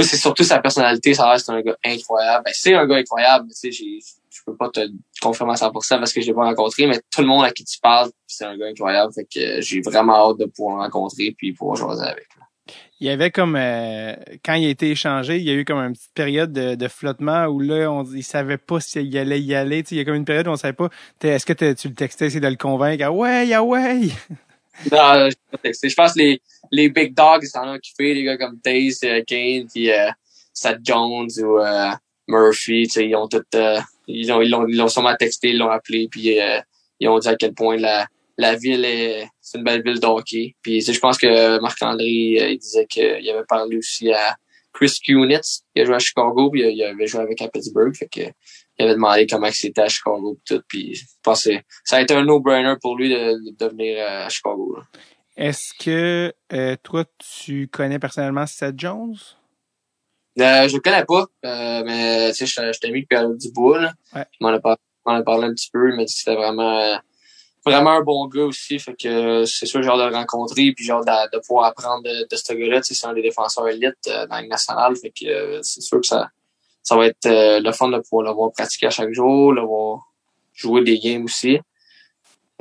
Speaker 3: Surtout sa personnalité, ça a l'air c'est un gars incroyable. Ben, c'est un gars incroyable, tu sais, je peux pas te confirmer à 100% parce que je l'ai pas rencontré, mais tout le monde à qui tu parles, c'est un gars incroyable. Fait que j'ai vraiment hâte de pouvoir le rencontrer puis pouvoir jouer avec.
Speaker 1: Il y avait comme euh, quand il a été échangé, il y a eu comme une petite période de, flottement où là, on, il savait pas s'il allait y aller. Il y a comme une période où on savait pas. T'es- Est-ce que tu le textais, essayer de le convaincre? Ah ouais, ah ouais!
Speaker 3: Non, j'ai pas texté. Je pense que les, les big dogs, s'en ont occupé, les gars comme Taze, euh, Kane, puis euh, Seth Jones ou euh, Murphy, ils ont tout, euh, ils ont, ils l'ont, ils l'ont sûrement texté, ils l'ont appelé, puis euh, ils ont dit à quel point la, la ville est, c'est une belle ville de hockey. Puis je pense que Marc-André, euh, il disait qu'il avait parlé aussi à Chris Kunitz, qui a joué à Chicago, puis il avait joué avec à Pittsburgh, fait que il avait demandé comment c'était à Chicago pis tout, puis je pense que ça a été un no-brainer pour lui de, de venir à Chicago.
Speaker 1: Est-ce que euh, toi, tu connais personnellement Seth Jones?
Speaker 3: Euh, je le connais pas, euh, mais tu sais, je je t'ai mis du bout, là.
Speaker 1: Ouais.
Speaker 3: Il m'en a, parlé un petit peu, il m'a dit que c'était vraiment euh, vraiment un bon gars aussi. Fait que euh, c'est sûr hâte de le rencontrer puis hâte de, de pouvoir apprendre de, de ce gars-là. C'est un des défenseurs élites euh, dans la nationale. Fait que euh, c'est sûr que ça, ça va être euh, le fun de pouvoir le voir pratiquer à chaque jour, le voir jouer des games aussi.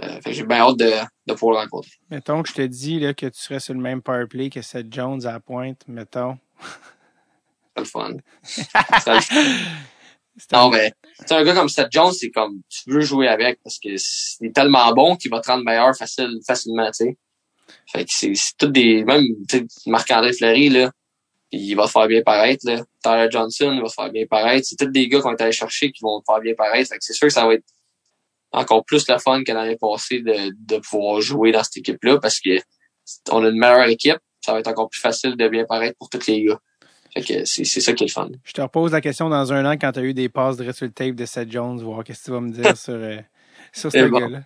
Speaker 3: Fait que j'ai bien hâte de, de pouvoir le rencontrer.
Speaker 1: Mettons que je te dis là, que tu serais sur le même power play que Seth Jones à la pointe, mettons.
Speaker 3: C'est le fun. Non, mais c'est un gars comme Seth Jones, c'est comme tu veux jouer avec parce que c'est tellement bon qu'il va te rendre meilleur facile, facilement, tu sais. Fait que c'est c'est tout des. Même tu sais, Marc-André Fleury, là, il va te faire bien paraître, là. Tyler Johnson, il va te faire bien paraître. C'est tous des gars qu'on est allé chercher qui vont te faire bien paraître. Fait que c'est sûr que ça va être encore plus le fun que l'année passée de, de pouvoir jouer dans cette équipe-là parce que on a une meilleure équipe. ça va être encore plus facile de bien paraître pour tous les gars. C'est, ça qui est le fun.
Speaker 1: Je te repose la question dans un an quand tu as eu des passes de résultat tape de Seth Jones, voir qu'est-ce que tu vas me dire sur, euh, sur ce
Speaker 3: bon.
Speaker 1: gars-là.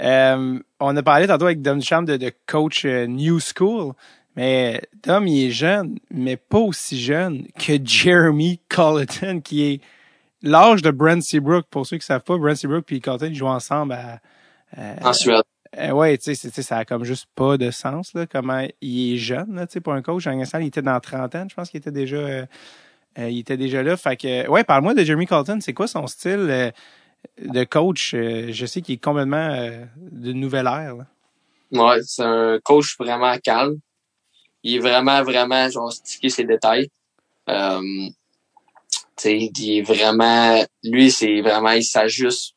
Speaker 1: Euh, on a parlé tantôt avec Dom Duchamp de, de coach euh, New School, mais Dom, il est jeune, mais pas aussi jeune que Jeremy Colleton, qui est l'âge de Brent Seabrook. Pour ceux qui savent pas, Brent Seabrook et Colleton ils jouent ensemble à... euh,
Speaker 3: En Suède.
Speaker 1: Euh, ouais, tu sais, ça a comme juste pas de sens, là, comment il est jeune, là, tu sais, pour un coach. Instant, il était dans la trentaine, je pense qu'il était déjà, euh, euh, il était déjà là. Fait que, ouais, parle-moi de Jeremy Colton. C'est quoi son style euh, de coach? Euh, je sais qu'il est complètement d'une nouvelle ère, là.
Speaker 3: Ouais, c'est un coach vraiment calme. Il est vraiment, vraiment, genre, stické ses détails. Tu sais, il est vraiment, lui, c'est vraiment, il s'ajuste.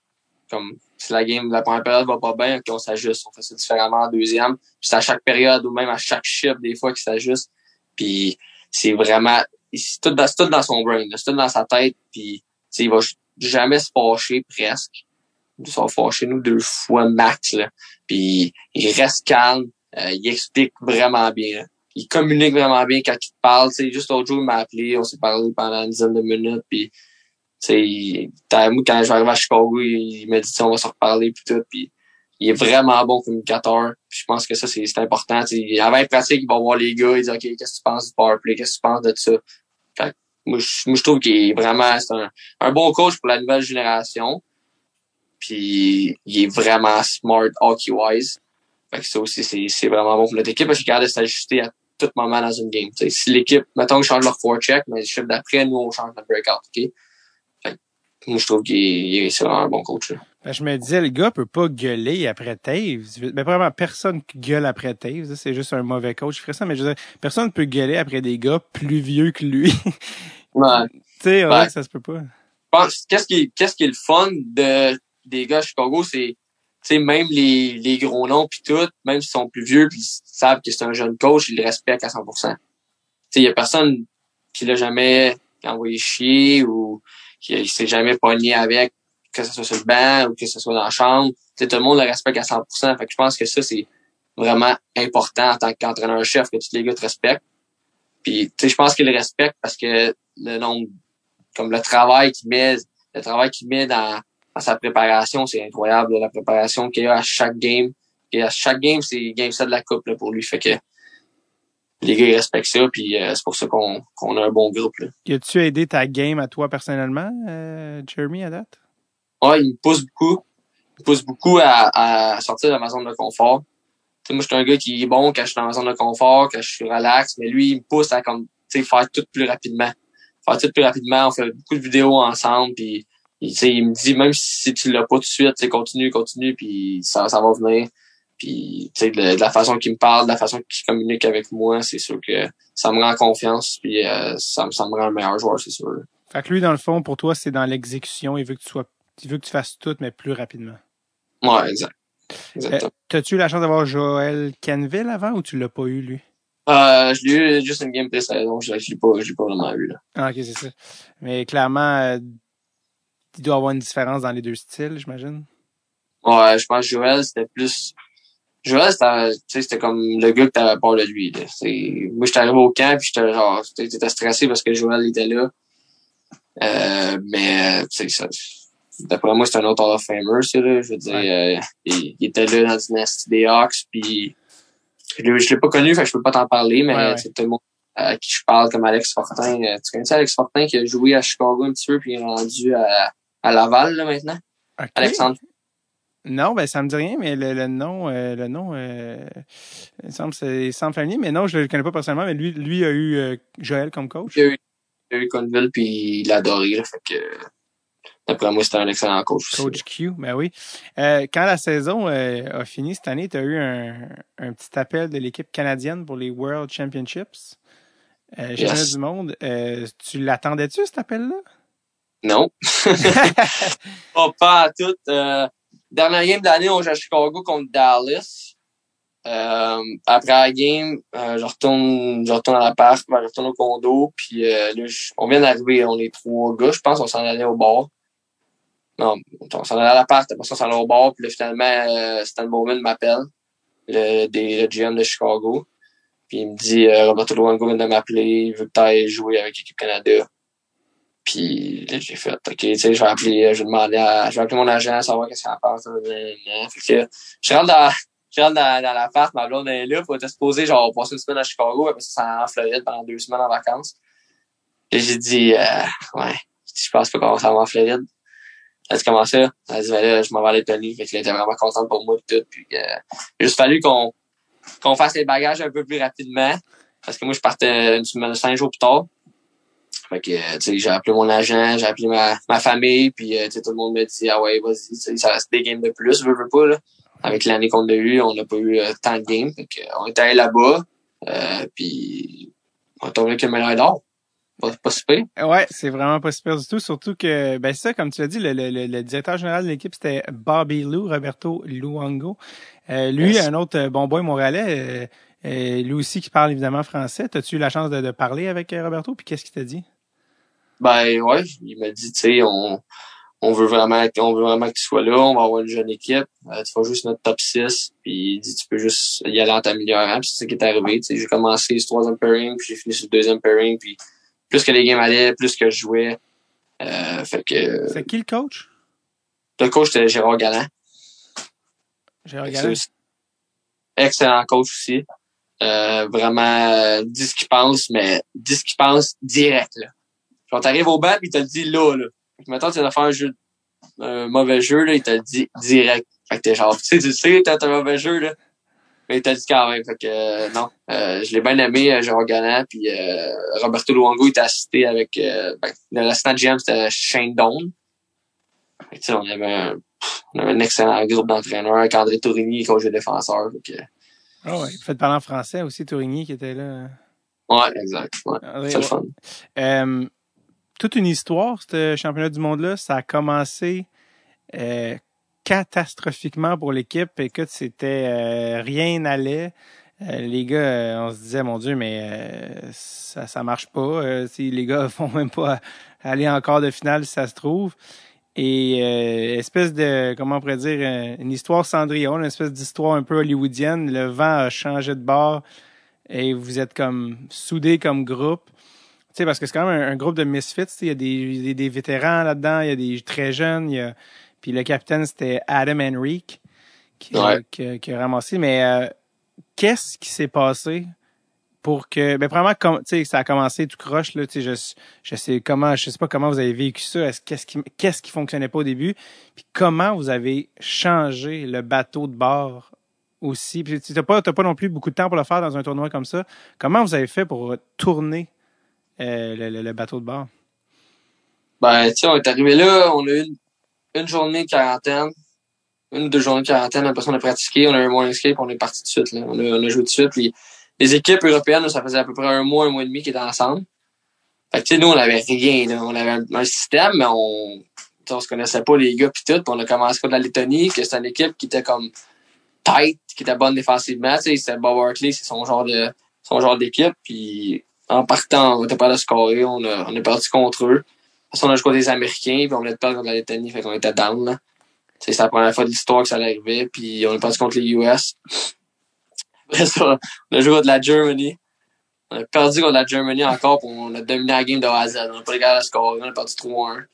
Speaker 3: Comme, si la game, la première période va pas bien, on s'ajuste. On fait ça différemment en deuxième. C'est à chaque période ou même à chaque shift, des fois, qu'il s'ajuste. Puis c'est vraiment, c'est tout, dans- son brain, c'est tout dans sa tête. Puis, il va jamais se fâcher, presque. Il va se fâcher, nous, deux fois max, là. Puis il reste calme, euh, il explique vraiment bien. Il communique vraiment bien quand il te parle. Tu sais, juste l'autre jour, il m'a appelé, on s'est parlé pendant une dizaine de minutes. Puis, moi, quand je vais arriver à Chicago, il, m'a dit, on va se reparler, puis tout. Puis, il est vraiment bon communicateur. Je pense que ça, c'est important. Tu sais, avant les pratiques, il va voir les gars, il dit, OK, qu'est-ce que tu penses du powerplay? Qu'est-ce que tu penses de ça? Fait moi, je, moi, je trouve qu'il est vraiment, c'est un, un bon coach pour la nouvelle génération. Puis, il est vraiment smart hockey-wise. Fait que ça aussi, c'est, vraiment bon pour notre équipe parce qu'il est capable de s'ajuster à tout moment dans une game. T'sais, si l'équipe, mettons changent leur forecheck, mais le shift d'après, nous, on change notre breakout, OK? Moi, je trouve qu'il est, c'est vraiment un bon coach. Là.
Speaker 1: Ben, je me disais, le gars peut pas gueuler après Taves. Ben, vraiment, personne gueule après Taves. C'est juste un mauvais coach qui ferait ça. Mais je veux dire, personne peut gueuler après des gars plus vieux que lui. tu
Speaker 3: Ouais.
Speaker 1: sais, ouais, ça se peut pas.
Speaker 3: Je qu'est-ce qui, qu'est-ce qui est le fun de, des gars à Chicago, c'est, tu sais, même les, les gros noms pis tout, même s'ils sont plus vieux pis ils savent que c'est un jeune coach, ils le respectent à 100%. Tu sais, il y a personne qui l'a jamais envoyé chier ou qui il s'est jamais pogné avec, que ce soit sur le banc ou que ce soit dans la chambre. Tu sais, tout le monde le respecte à 100%. Fait que je pense que ça, c'est vraiment important en tant qu'entraîneur-chef que tous les gars te respectent. Puis, tu sais, je pense qu'ils le respectent parce que le nombre, comme le travail qu'il met, le travail qu'il met dans, dans sa préparation, c'est incroyable. la préparation qu'il a à chaque game. Et à chaque game, c'est game ça de la coupe là, pour lui. Fait que les gars ils respectent ça, puis euh, c'est pour ça qu'on a un bon groupe. Là.
Speaker 1: As-tu aidé ta game à toi personnellement, euh, Jeremy, à date?
Speaker 3: Ouais, il me pousse beaucoup. Il me pousse beaucoup à, à sortir de ma zone de confort. Tu sais, moi, je suis un gars qui est bon quand je suis dans ma zone de confort, quand je suis relax, mais lui, il me pousse à comme tu sais, faire tout plus rapidement. Faire tout plus rapidement. On fait beaucoup de vidéos ensemble, puis il, me dit même si tu l'as pas tout de suite, continue, continue, puis ça, ça va venir. Puis tu sais, de, de la façon qu'il me parle, de la façon qu'il communique avec moi, c'est sûr que ça me rend confiance, puis euh, ça, me- ça me rend un meilleur joueur, c'est sûr.
Speaker 1: Fait que lui, dans le fond, pour toi, c'est dans l'exécution. Il veut que tu sois, il veut que tu fasses tout, mais plus rapidement.
Speaker 3: Ouais, exact. Exactement.
Speaker 1: T'as-tu eu la chance d'avoir Joël Canville avant ou tu l'as pas eu, lui?
Speaker 3: Euh, je l'ai eu juste une game pré-saison, je, je l'ai pas, je l'ai pas vraiment eu, là.
Speaker 1: Ah, ok, c'est ça. Mais clairement, euh, il doit y avoir une différence dans les deux styles, j'imagine.
Speaker 3: Ouais, je pense que Joël, c'était plus... Joël, c'était, comme le gars que t'avais peur de lui, là. Moi, j'étais arrivé au camp, puis j'étais genre, j'étais stressé parce que Joël était là. Euh, mais, ça, d'après moi, c'est un autre Hall of Famer, ça, là. Je veux dire, euh, il, il était là dans la dynastie des Hawks, puis je l'ai, je l'ai pas connu, fait que je peux pas t'en parler, mais,
Speaker 1: Ouais, ouais.
Speaker 3: tout le monde à qui je parle, comme Alex Fortin. euh, tu connais Alex Fortin qui a joué à Chicago un petit peu, puis il est rendu à, à Laval, là, maintenant?
Speaker 1: Ok.
Speaker 3: Alexandre
Speaker 1: Non, ben ça me dit rien, mais le, le nom, euh, le nom, euh, il semble, il semble familier, mais non, je le connais pas personnellement, mais lui, lui a eu euh, Joël comme coach.
Speaker 3: Il a eu, il a eu Conville, puis il l'a adoré. Là, fait que, d'après moi, c'était un excellent coach. aussi.
Speaker 1: Coach Q, ben oui. Euh, quand la saison euh, a fini cette année, tu as eu un, un petit appel de l'équipe canadienne pour les World Championships. Euh,
Speaker 3: Yes.
Speaker 1: du monde. Euh, tu l'attendais-tu, cet appel-là?
Speaker 3: Non. pas, pas à tout. Dernière game de l'année, on joue à Chicago contre Dallas. Euh, après la game, euh, je retourne, je retourne à l'appart, je retourne au condo, puis euh, là, je- on vient d'arriver, on est trois gars, je pense, on s'en allait au bar. Non, on s'en allait à l'appart, après ça, on s'en allait au bar, puis là, finalement, euh, Stan Bowman m'appelle, le, le GM de Chicago. Puis il me dit, euh, Roberto Luongo vient de m'appeler, il veut que t'ailles jouer avec l'équipe Canada. Puis là, j'ai fait, OK, tu sais, je vais appeler, je vais demander à, je vais appeler mon agent, savoir qu'est-ce qu'il en pense. Fait que, je rentre dans, je rentre dans, dans l'appart, ma blonde est là, pour être supposé, genre, passer une semaine à Chicago, après ça, en Floride pendant deux semaines en vacances. Et j'ai dit, euh, ouais, je pense pas qu'on s'en va en Floride. Elle dit comment ça? Elle dit, ben je m'en vais à Lettonie. Fait qu'elle était vraiment contente pour moi et tout. Puis, euh, il a juste fallu qu'on, qu'on fasse les bagages un peu plus rapidement. Parce que moi, je partais une semaine, cinq jours plus tard. Fait que, tu sais, j'ai appelé mon agent, j'ai appelé ma, ma famille, puis, euh, tu sais, tout le monde me dit, ah ouais, vas-y, ça reste des games de plus, je veux pas, là. Avec l'année qu'on a eu, on n'a pas eu euh, tant de games. Fait que, on était allé là-bas, euh, puis, on est tombé avec une médaille d'or. Pas, pas super.
Speaker 1: Ouais, c'est vraiment pas super du tout. Surtout que, ben ça, comme tu l'as dit, le, le, le, directeur général de l'équipe, c'était Bobby Lou, Roberto Luango. Euh, lui, yes. un autre bon boy montréalais, euh, euh, lui aussi qui parle évidemment français. T'as-tu eu la chance de, de, parler avec Roberto? Puis qu'est-ce qu'il t'a dit?
Speaker 3: Ben ouais, il m'a dit, tu sais, on, on veut vraiment on veut vraiment que tu sois là, on va avoir une jeune équipe. Euh, tu vas juste notre top 6. Puis il dit tu peux juste y aller en t'améliorant. Puis c'est ce qui est arrivé. Tu sais, j'ai commencé ce troisième pairing, puis j'ai fini sur le deuxième pairing, puis plus que les games allaient, plus que je jouais. Euh, fait que.
Speaker 1: C'est qui le coach?
Speaker 3: Le coach c'était Gérard Galland.
Speaker 1: Gérard Galland.
Speaker 3: Excellent coach aussi. Euh, vraiment euh, dit ce qu'il pense, mais dit ce qu'il pense direct là. Quand t'arrives au banc, il te le dit là, là. Maintenant, tu vas faire un jeu un mauvais jeu, là, il te le dit direct. Fait que t'es genre, tu sais, tu sais, t'as un mauvais jeu, là. Mais il t'a dit quand même. Fait que euh, non. Euh, je l'ai bien aimé, euh, Jérôme Galland. Puis euh, Roberto Luongo était assisté avec ben, l'assistant GM, c'était Shane Doan. Fait que, on avait un on avait un excellent groupe d'entraîneurs avec André Tourigny, coach de défenseur. Fait que,
Speaker 1: ah ouais. Fait parler en français aussi, Tourigny qui était là.
Speaker 3: Ouais, exact. Ouais. C'est le fun.
Speaker 1: Euh, toute une histoire, ce championnat du monde-là. Ça a commencé euh, catastrophiquement pour l'équipe. Écoute, c'était euh, rien n'allait. Euh, les gars, euh, on se disait, mon Dieu, mais euh, ça, ça marche pas. si les gars vont même pas aller encore de finale si ça se trouve. Et espèce de, comment on pourrait dire, une histoire Cendrillon, une espèce d'histoire un peu hollywoodienne. Le vent a changé de bord et vous êtes comme soudés comme groupe. Tu sais, parce que c'est quand même un, un groupe de misfits. Il y a des, des, des vétérans là-dedans, il y a des très jeunes, y a puis le capitaine, c'était Adam Henrique qui,
Speaker 3: ouais.
Speaker 1: qui, qui, a ramassé. Mais euh, qu'est-ce qui s'est passé pour que. Ben, vraiment, tu sais, ça a commencé tout croche, là. Tu sais, je, je sais comment, je sais pas comment vous avez vécu ça. Qu'est-ce qui, qu'est-ce qui fonctionnait pas au début? Puis comment vous avez changé le bateau de bord aussi? Puis tu n'as pas, pas non plus beaucoup de temps pour le faire dans un tournoi comme ça. Comment vous avez fait pour tourner euh, le, bateau de bord?
Speaker 3: Ben, tu sais, on est arrivé là, on a eu une journée de quarantaine, une ou deux journées de quarantaine, après on a pratiqué, on a eu un morning skate, on est parti tout de suite. Là. On, a, joué de suite. Puis les équipes européennes, ça faisait à peu près un mois, un mois et demi qu'ils étaient ensemble. Fait que, nous, on avait rien. Là. On avait un, système, mais on, on se connaissait pas les gars puis tout. Puis on a commencé contre la Lettonie, que c'était une équipe qui était comme tight, qui était bonne défensivement. C'était Bob Hartley, c'est son genre de son genre d'équipe. Puis en partant, on était pas de scorer, on, a, est parti contre eux on a joué contre des Américains, puis on venait de perdre contre la Lettonie, fait qu'on était down, là. C'est la première fois de l'histoire que ça arrivait, puis on est parti contre les US. On a joué contre la Germany. On a perdu contre la Germany encore, on a dominé la game de A à Z. On n'a pas les gars à score, on a perdu 3-1.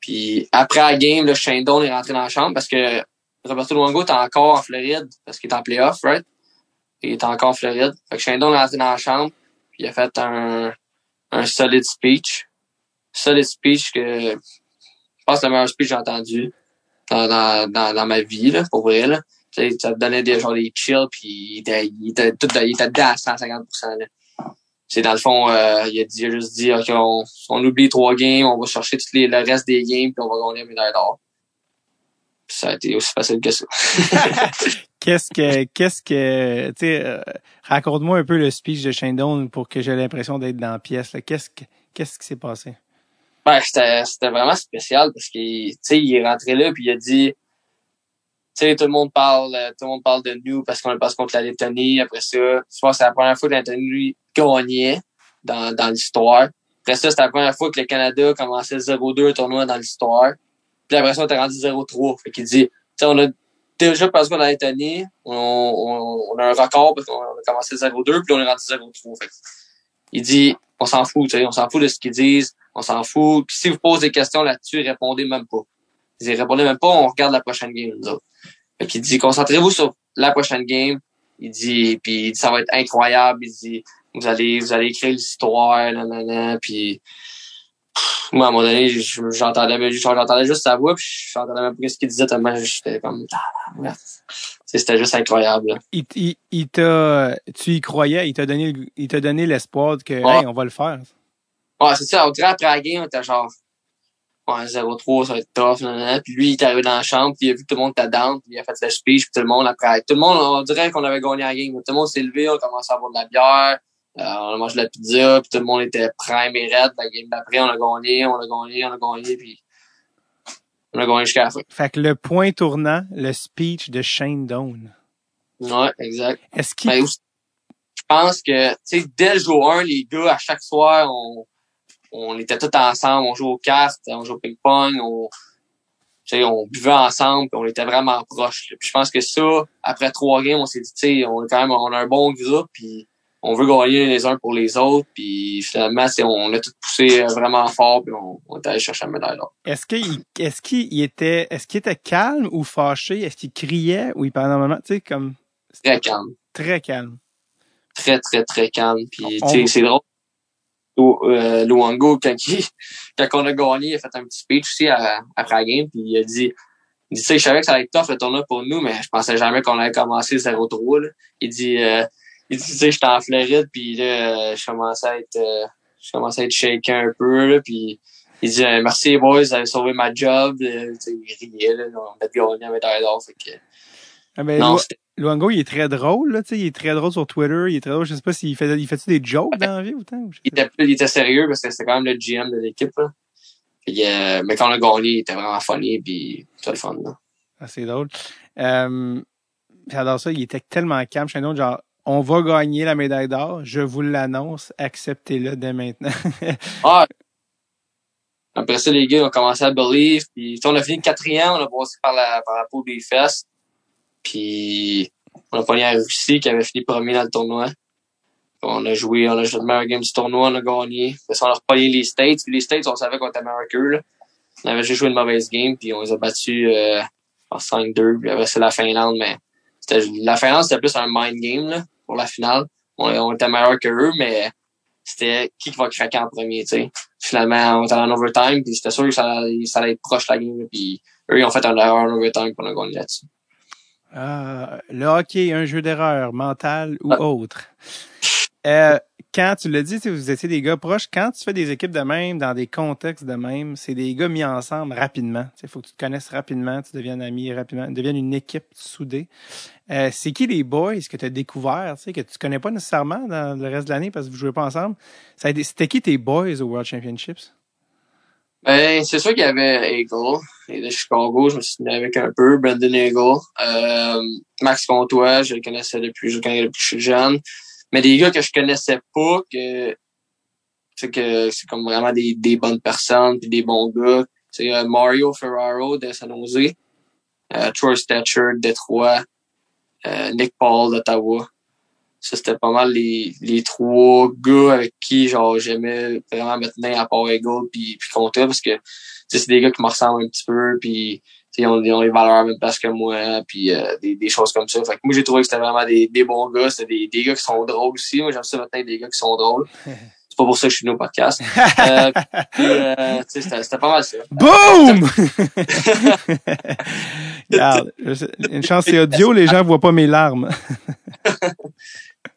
Speaker 3: Puis après la game, le Shane Doan est rentré dans la chambre parce que Roberto Luongo est encore en Floride, parce qu'il est en playoff, right? Il est encore en Floride. Fait que Shane Doan est rentré dans la chambre, puis il a fait un, un solid speech solid speech que je pense que le meilleur speech que j'ai entendu dans, dans, ma vie, là, pour vrai. Là. Ça te donnait des genre des chills puis il était, il était tout il était dedans à 150 là. C'est dans le fond, euh, il, a dit, il a juste dit OK, on, on oublie trois games, on va chercher tout les, le reste des games, puis on va gagner la médaille d'or. Ça a été aussi facile que ça.
Speaker 1: qu'est-ce que qu'est-ce que tu sais euh, raconte-moi un peu le speech de Shane pour que j'ai l'impression d'être dans la pièce. Qu'est-ce que qu'est-ce qui s'est passé?
Speaker 3: Ben, c'était, c'était vraiment spécial parce qu'il, tu sais, il est rentré là puis il a dit, sais, tout le monde parle, tout le monde parle de nous parce qu'on passe contre la Lettonie. Après ça, je c'est la première fois que la Lettonie gagnait dans, dans l'histoire. Après ça, c'était la première fois que le Canada commençait 0-2 tournoi dans l'histoire. Puis après ça, on était rendu 0-3. Fait qu'il dit, tu sais, on a, déjà Pascal Anthony, on, on, on, a un record parce qu'on a commencé 0-2, puis on est rendu 0-3. Fait. Il dit, on s'en fout, tu sais, on s'en fout de ce qu'ils disent, on s'en fout. Si vous posez des questions là-dessus, répondez même pas. Il dit, répondez même pas, on regarde la prochaine game, nous autres. Fait qu'il dit, concentrez-vous sur la prochaine game. Il dit, puis il dit, ça va être incroyable. Il dit, vous allez, vous allez écrire l'histoire, nanana, puis moi, à un moment donné, j'entendais, j'entendais juste sa voix, puis j'entendais même pas ce qu'il disait tellement j'étais comme, ah, c'était juste incroyable.
Speaker 1: Il, il, il t'a, tu y croyais, il t'a donné, il t'a donné l'espoir que, hey, on va le faire.
Speaker 3: Ouais, c'est ça. On dirait après la game, on était genre, ouais, 0-3, ça va être tough, nanana. Puis lui, il est arrivé dans la chambre, puis il a vu que tout le monde était down, puis il a fait le speech, puis tout le monde après, tout le monde, on dirait qu'on avait gagné la game. Tout le monde s'est levé, on commençait à boire de la bière. Euh, on a mangé de la pizza, puis tout le monde était prime et raide. La game d'après, on a gagné, on a gagné, on a gagné, puis on a gagné jusqu'à la fin.
Speaker 1: Fait que le point tournant, le speech de Shane Doan.
Speaker 3: Ouais, exact.
Speaker 1: Est-ce qu'il...
Speaker 3: Ben, je pense que, tu sais, dès le jour 1, les gars, à chaque soir, on, on était tous ensemble, on jouait au cast, on jouait au ping-pong, on, on buvait ensemble, puis on était vraiment proches. Je pense que ça, après trois games, on s'est dit, tu sais, on est quand même, on a un bon groupe, puis on veut gagner les uns pour les autres, puis finalement, c'est, on a tout poussé vraiment fort, puis on, on est allé chercher la médaille là.
Speaker 1: Est-ce qu'il, est-ce qu'il était, est-ce qu'il était calme ou fâché? Est-ce qu'il criait? Ou il parlait normalement? Tu sais, comme.
Speaker 3: Très calme.
Speaker 1: Très calme.
Speaker 3: Très, très, très calme. Puis, tu sais, c'est drôle. Euh, Luango, quand, il, quand on a gagné, il a fait un petit speech aussi à, après la game, puis il a dit, il dit, je savais que ça allait être tough le tournoi pour nous, mais je pensais jamais qu'on allait commencer 0-3. Il dit, euh, il dit, tu sais, j'étais en Floride, puis là, je commençais à être, euh, je à être shaké un peu, là, puis il dit, euh, merci boys, vous avez sauvé ma job, il riait, on a gagné la médaille d'or, fait que...
Speaker 1: Ah ben, non, Luango, il est très drôle, là, tu sais, il est très drôle sur Twitter, il est très drôle, je sais pas s'il fait, il fait des jokes dans la vie ou tant?
Speaker 3: Il était, il était sérieux parce que c'était quand même le GM de l'équipe, euh, mais quand on a gagné, il était vraiment funny, puis c'était le fun, là.
Speaker 1: Ah, c'est drôle. Euh, j'adore ça, il était tellement calme, chez nous, genre, on va gagner la médaille d'or. Je vous l'annonce. Acceptez-le dès maintenant.
Speaker 3: ah. Après ça, les gars ont commencé à believe. Puis, on a fini quatrième. On a passé par la, par la peau des fesses. Puis, on a pogné la Russie qui avait fini premier dans le tournoi. On a joué, on a joué le meilleur game du tournoi, on a gagné. Puis, on a repogné les States. Puis, les States, on savait qu'on était meilleur qu'eux, On avait juste joué une mauvaise game. Puis, on les a battus, euh, en 5-2. Puis, c'est la Finlande, mais la Finlande, c'était plus un mind game, là pour la finale. On, on était meilleur que eux, mais c'était qui va craquer en premier, tu sais. Finalement, on était en overtime, puis c'était sûr que ça, allait être proche la game, puis eux, ils ont fait un erreur en overtime pour nous gagner là-dessus.
Speaker 1: Euh, le hockey, un jeu d'erreur, mentale ou ah. autre. Euh, quand tu l'as dit, vous étiez des gars proches, quand tu fais des équipes de même, dans des contextes de même, c'est des gars mis ensemble rapidement. Il faut que tu te connaisses rapidement, tu deviennes amis rapidement, tu deviennes une équipe soudée. Euh, c'est qui les boys que tu as découvert, que tu connais pas nécessairement dans le reste de l'année parce que vous jouez pas ensemble? C'était qui tes boys au World Championships?
Speaker 3: Ben, c'est sûr qu'il y avait Eagle, et de Chicago, je me suis tenu avec un peu, Brandon Eagle, euh, Max Comtois, je le connaissais depuis, que je suis jeune. Mais des gars que je connaissais pas que c'est que c'est comme vraiment des, des bonnes personnes puis des bons gars. C'est euh, Mario Ferraro de San Jose. Euh, Troy Stetcher de Détroit euh, Nick Paul d'Ottawa ça c'était pas mal les, les trois gars avec qui genre j'aimais vraiment me tenir à part Eagle puis puis compter parce que c'est des gars qui me ressemblent un petit peu puis ils ont, ils ont les valeurs même place que moi, puis euh, des, des choses comme ça. Fait que moi, j'ai trouvé que c'était vraiment des, des bons gars. C'était des, des gars qui sont drôles aussi. Moi, j'aime ça maintenant des gars qui sont drôles. C'est pas pour ça que je suis venu au podcast. euh, euh, c'était, c'était pas mal ça.
Speaker 1: Boom! Regarde, une chance c'est audio, les gens voient pas mes larmes.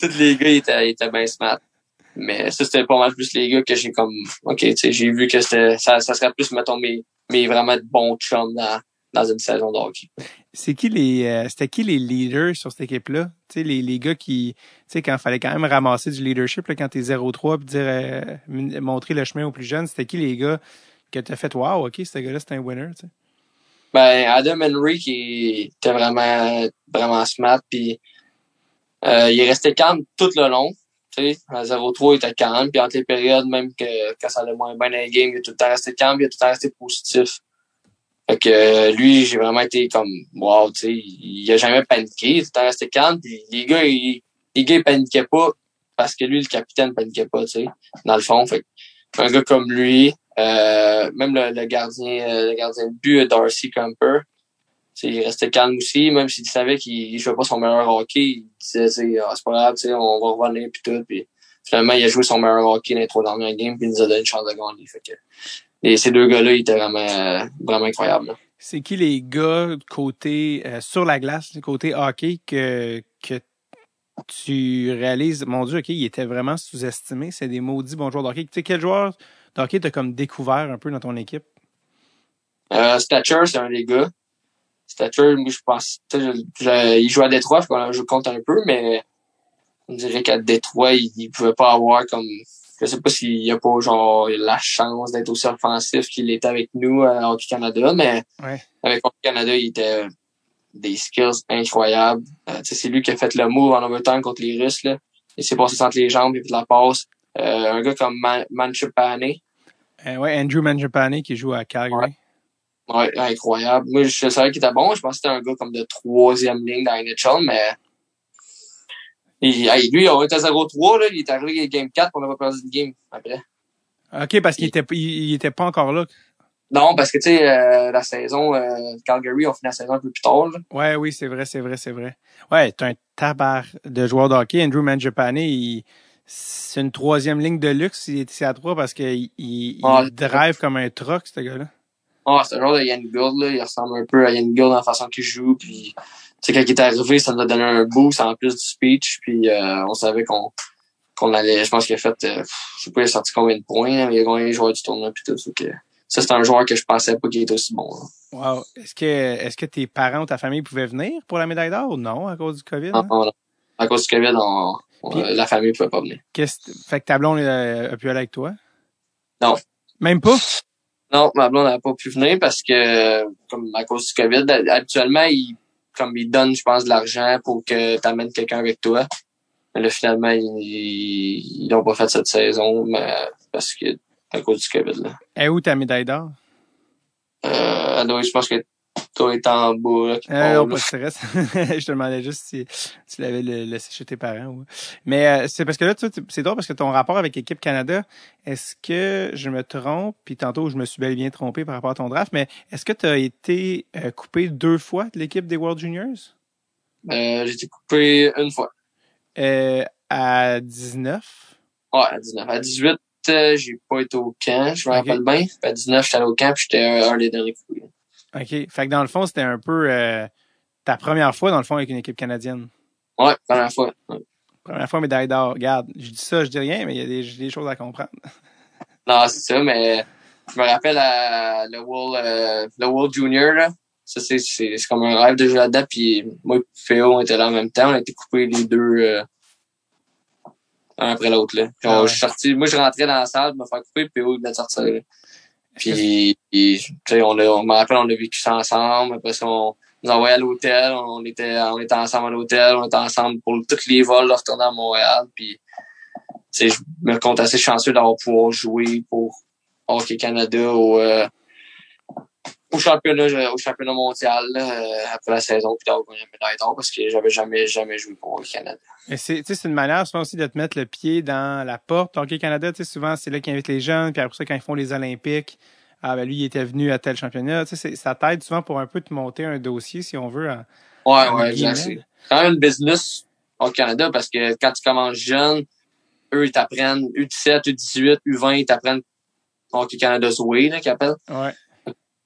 Speaker 3: Tous les gars ils étaient, étaient bien smart. Mais ça, c'était pas mal plus les gars que j'ai comme, OK, tu sais, j'ai vu que c'était, ça, ça serait plus, mettons, mes, mes vraiment bons chums dans, dans une saison de hockey.
Speaker 1: C'est qui les euh, c'était qui les leaders sur cette équipe-là? Tu sais, les, les gars qui, tu sais, quand il fallait quand même ramasser du leadership, là, quand t'es 0-3 puis dire euh, montrer le chemin aux plus jeunes, c'était qui les gars que t'as fait Wow, ok, ce gars-là, c'est un winner, tu sais?
Speaker 3: Ben, Adam Henry qui était vraiment vraiment smart puis euh, il est resté calme tout le long. Tu sais, à 0-3, il était calme, puis entre les périodes, même que quand ça allait moins bien dans les games, il a tout le temps resté calme, il a tout le temps resté positif. Fait que euh, lui, j'ai vraiment été comme wow, tu sais, il, a jamais paniqué, il était resté calme, puis les gars, ils, les gars, paniquaient pas parce que lui, le capitaine, paniquait pas, tu sais, dans le fond. Fait un gars comme lui, euh, même le, le gardien, euh, le gardien de but, Darcy Camper, il restait calme aussi, même s'il savait qu'il jouait pas son meilleur hockey, il disait, c'est ah, c'est pas grave, tu sais, on va revenir puis tout, puis finalement, il a joué son meilleur hockey dans les trois dernières games, puis il nous a donné une chance de gagner. Fait que, et ces deux gars-là, ils étaient vraiment, vraiment incroyables. là.
Speaker 1: C'est qui les gars côté euh, sur la glace, côté hockey, que, que tu réalises, mon Dieu, OK, il était vraiment sous-estimé. C'est des maudits bons joueurs de hockey. Tu sais, quel joueur de hockey t'as comme découvert un peu dans ton équipe?
Speaker 3: Euh, Stature, c'est un des gars. Moi, je pense, il jouait à Détroit, fait qu'on joue compte un peu, mais on dirait qu'à Détroit, il, il pouvait pas avoir comme, je sais pas s'il y a pas, genre, la chance d'être aussi offensif qu'il était avec nous à Hockey Canada, mais
Speaker 1: Ouais.
Speaker 3: avec Hockey Canada, il était des skills incroyables. Euh, c'est lui qui a fait le move en overtime contre les Russes, là. Il s'est passé entre les jambes, il a fait de la passe. Euh, un gars comme Man Manchupane,
Speaker 1: Euh, ouais, Andrew Mangiapane qui joue à Calgary.
Speaker 3: Ouais, incroyable. Moi, je savais qu'il était bon. Je pensais que c'était un gars comme de troisième ligne dans NHL, mais il, hey, lui, on était 0-3, là. Il est arrivé à Game 4, on n'a pas perdu de game après.
Speaker 1: OK, parce qu'il était, il, il était pas encore là.
Speaker 3: Non, parce que, tu sais, euh, la saison, euh, Calgary, on finit la saison un peu plus tard, là.
Speaker 1: Ouais, oui, c'est vrai, c'est vrai, c'est vrai. Ouais, t'as un tabar de joueurs de hockey. Andrew Mangiapane, il, c'est une troisième ligne de luxe. Il est ici à trois parce qu'il il, il
Speaker 3: Ouais.
Speaker 1: drive comme un truck, ce gars-là.
Speaker 3: Ah, c'est un genre de Yann Gould, là. Il ressemble un peu à Yann Gould dans la façon qu'il joue, puis... Tu sais, quand il est arrivé, ça nous a donné un boost en plus du speech, puis euh, on savait qu'on qu'on allait... Je pense qu'il a fait... euh, je sais pas, il a sorti combien de points, là, mais il a gagné les joueurs du tournoi, puis tout. fait que ça, c'est un joueur que je pensais pas qu'il était aussi bon, là.
Speaker 1: Wow. Est-ce que, est-ce que tes parents ou ta famille pouvaient venir pour la médaille d'or ou non à cause du COVID?
Speaker 3: Non,
Speaker 1: hein?
Speaker 3: non, non. À cause du COVID, on, on-
Speaker 1: Puis-
Speaker 3: la famille pouvait pas venir.
Speaker 1: Qu'est-ce, fait que ta blonde euh, a pu aller avec toi?
Speaker 3: Non.
Speaker 1: Même pas?
Speaker 3: Non, ma blonde n'a pas pu venir parce que, comme à cause du COVID, habituellement, ils, comme ils donnent, je pense, de l'argent pour que tu amènes quelqu'un avec toi. Mais là, finalement, ils, l'ont pas fait cette saison, mais parce que, à cause du COVID, là.
Speaker 1: Et où ta médaille d'or?
Speaker 3: Euh, je pense que toi est en bas, là,
Speaker 1: Euh, non, pas de stress. je te demandais juste si tu l'avais laissé chez tes parents. ou- Mais euh, c'est parce que là, c'est drôle parce que ton rapport avec l'équipe Canada, est-ce que je me trompe, puis tantôt je me suis bel et bien trompé par rapport à ton draft, mais est-ce que tu as été euh, coupé deux fois de l'équipe des World Juniors?
Speaker 3: J'ai été coupé une fois.
Speaker 1: À 19?
Speaker 3: Ouais, à 19. À 18, euh, j'ai pas été au camp, je me rappelle bien. À 19, j'étais allé au camp, puis j'étais un, un des derniers coupés.
Speaker 1: OK. Fait que dans le fond, c'était un peu euh, ta première fois, dans le fond, avec une équipe canadienne.
Speaker 3: Ouais, première fois. Ouais.
Speaker 1: Première fois médaille d'or. Regarde, je dis ça, je dis rien, mais il y a des, choses à comprendre.
Speaker 3: Non, c'est ça, mais je me rappelle à le World, euh, le World Junior, là. Ça, c'est, c'est, c'est comme un rêve de jouer là-dedans. Puis moi et Féo, on était là en même temps. On a été coupés les deux, euh, un après l'autre, là. Puis
Speaker 1: Ah ouais.
Speaker 3: je suis sorti, moi, je rentrais dans la salle, me faire couper, puis Féo, il venait de sortir, là. Puis, tu sais, on a, on me rappelle, on a vécu ça ensemble. Après on nous a envoyé à l'hôtel. On était, on était ensemble à l'hôtel. On était ensemble pour tous les vols de retourner à Montréal. Puis, tu sais, je me compte assez chanceux d'avoir pouvoir jouer pour Hockey Canada au, euh, au championnat, au championnat mondial, euh, après la saison, puis d'avoir gagné une médaille d'or parce que j'avais jamais, jamais joué pour Hockey Canada.
Speaker 1: Mais c'est, une manière souvent aussi de te mettre le pied dans la porte. Hockey Canada, tu sais, souvent, c'est là qu'ils invitent les jeunes, puis après ça, quand ils font les Olympiques, ah ben lui, il était venu à tel championnat. Tu sais, c'est- ça t'aide souvent pour un peu te monter un dossier, si on veut. en-
Speaker 3: Ouais,
Speaker 1: en
Speaker 3: ouais, exact. C'est quand même une business au Canada parce que quand tu commences jeune, eux, ils t'apprennent U17, U18, U20, ils t'apprennent Hockey Canada's Way, là, qu'ils appellent.
Speaker 1: Ouais.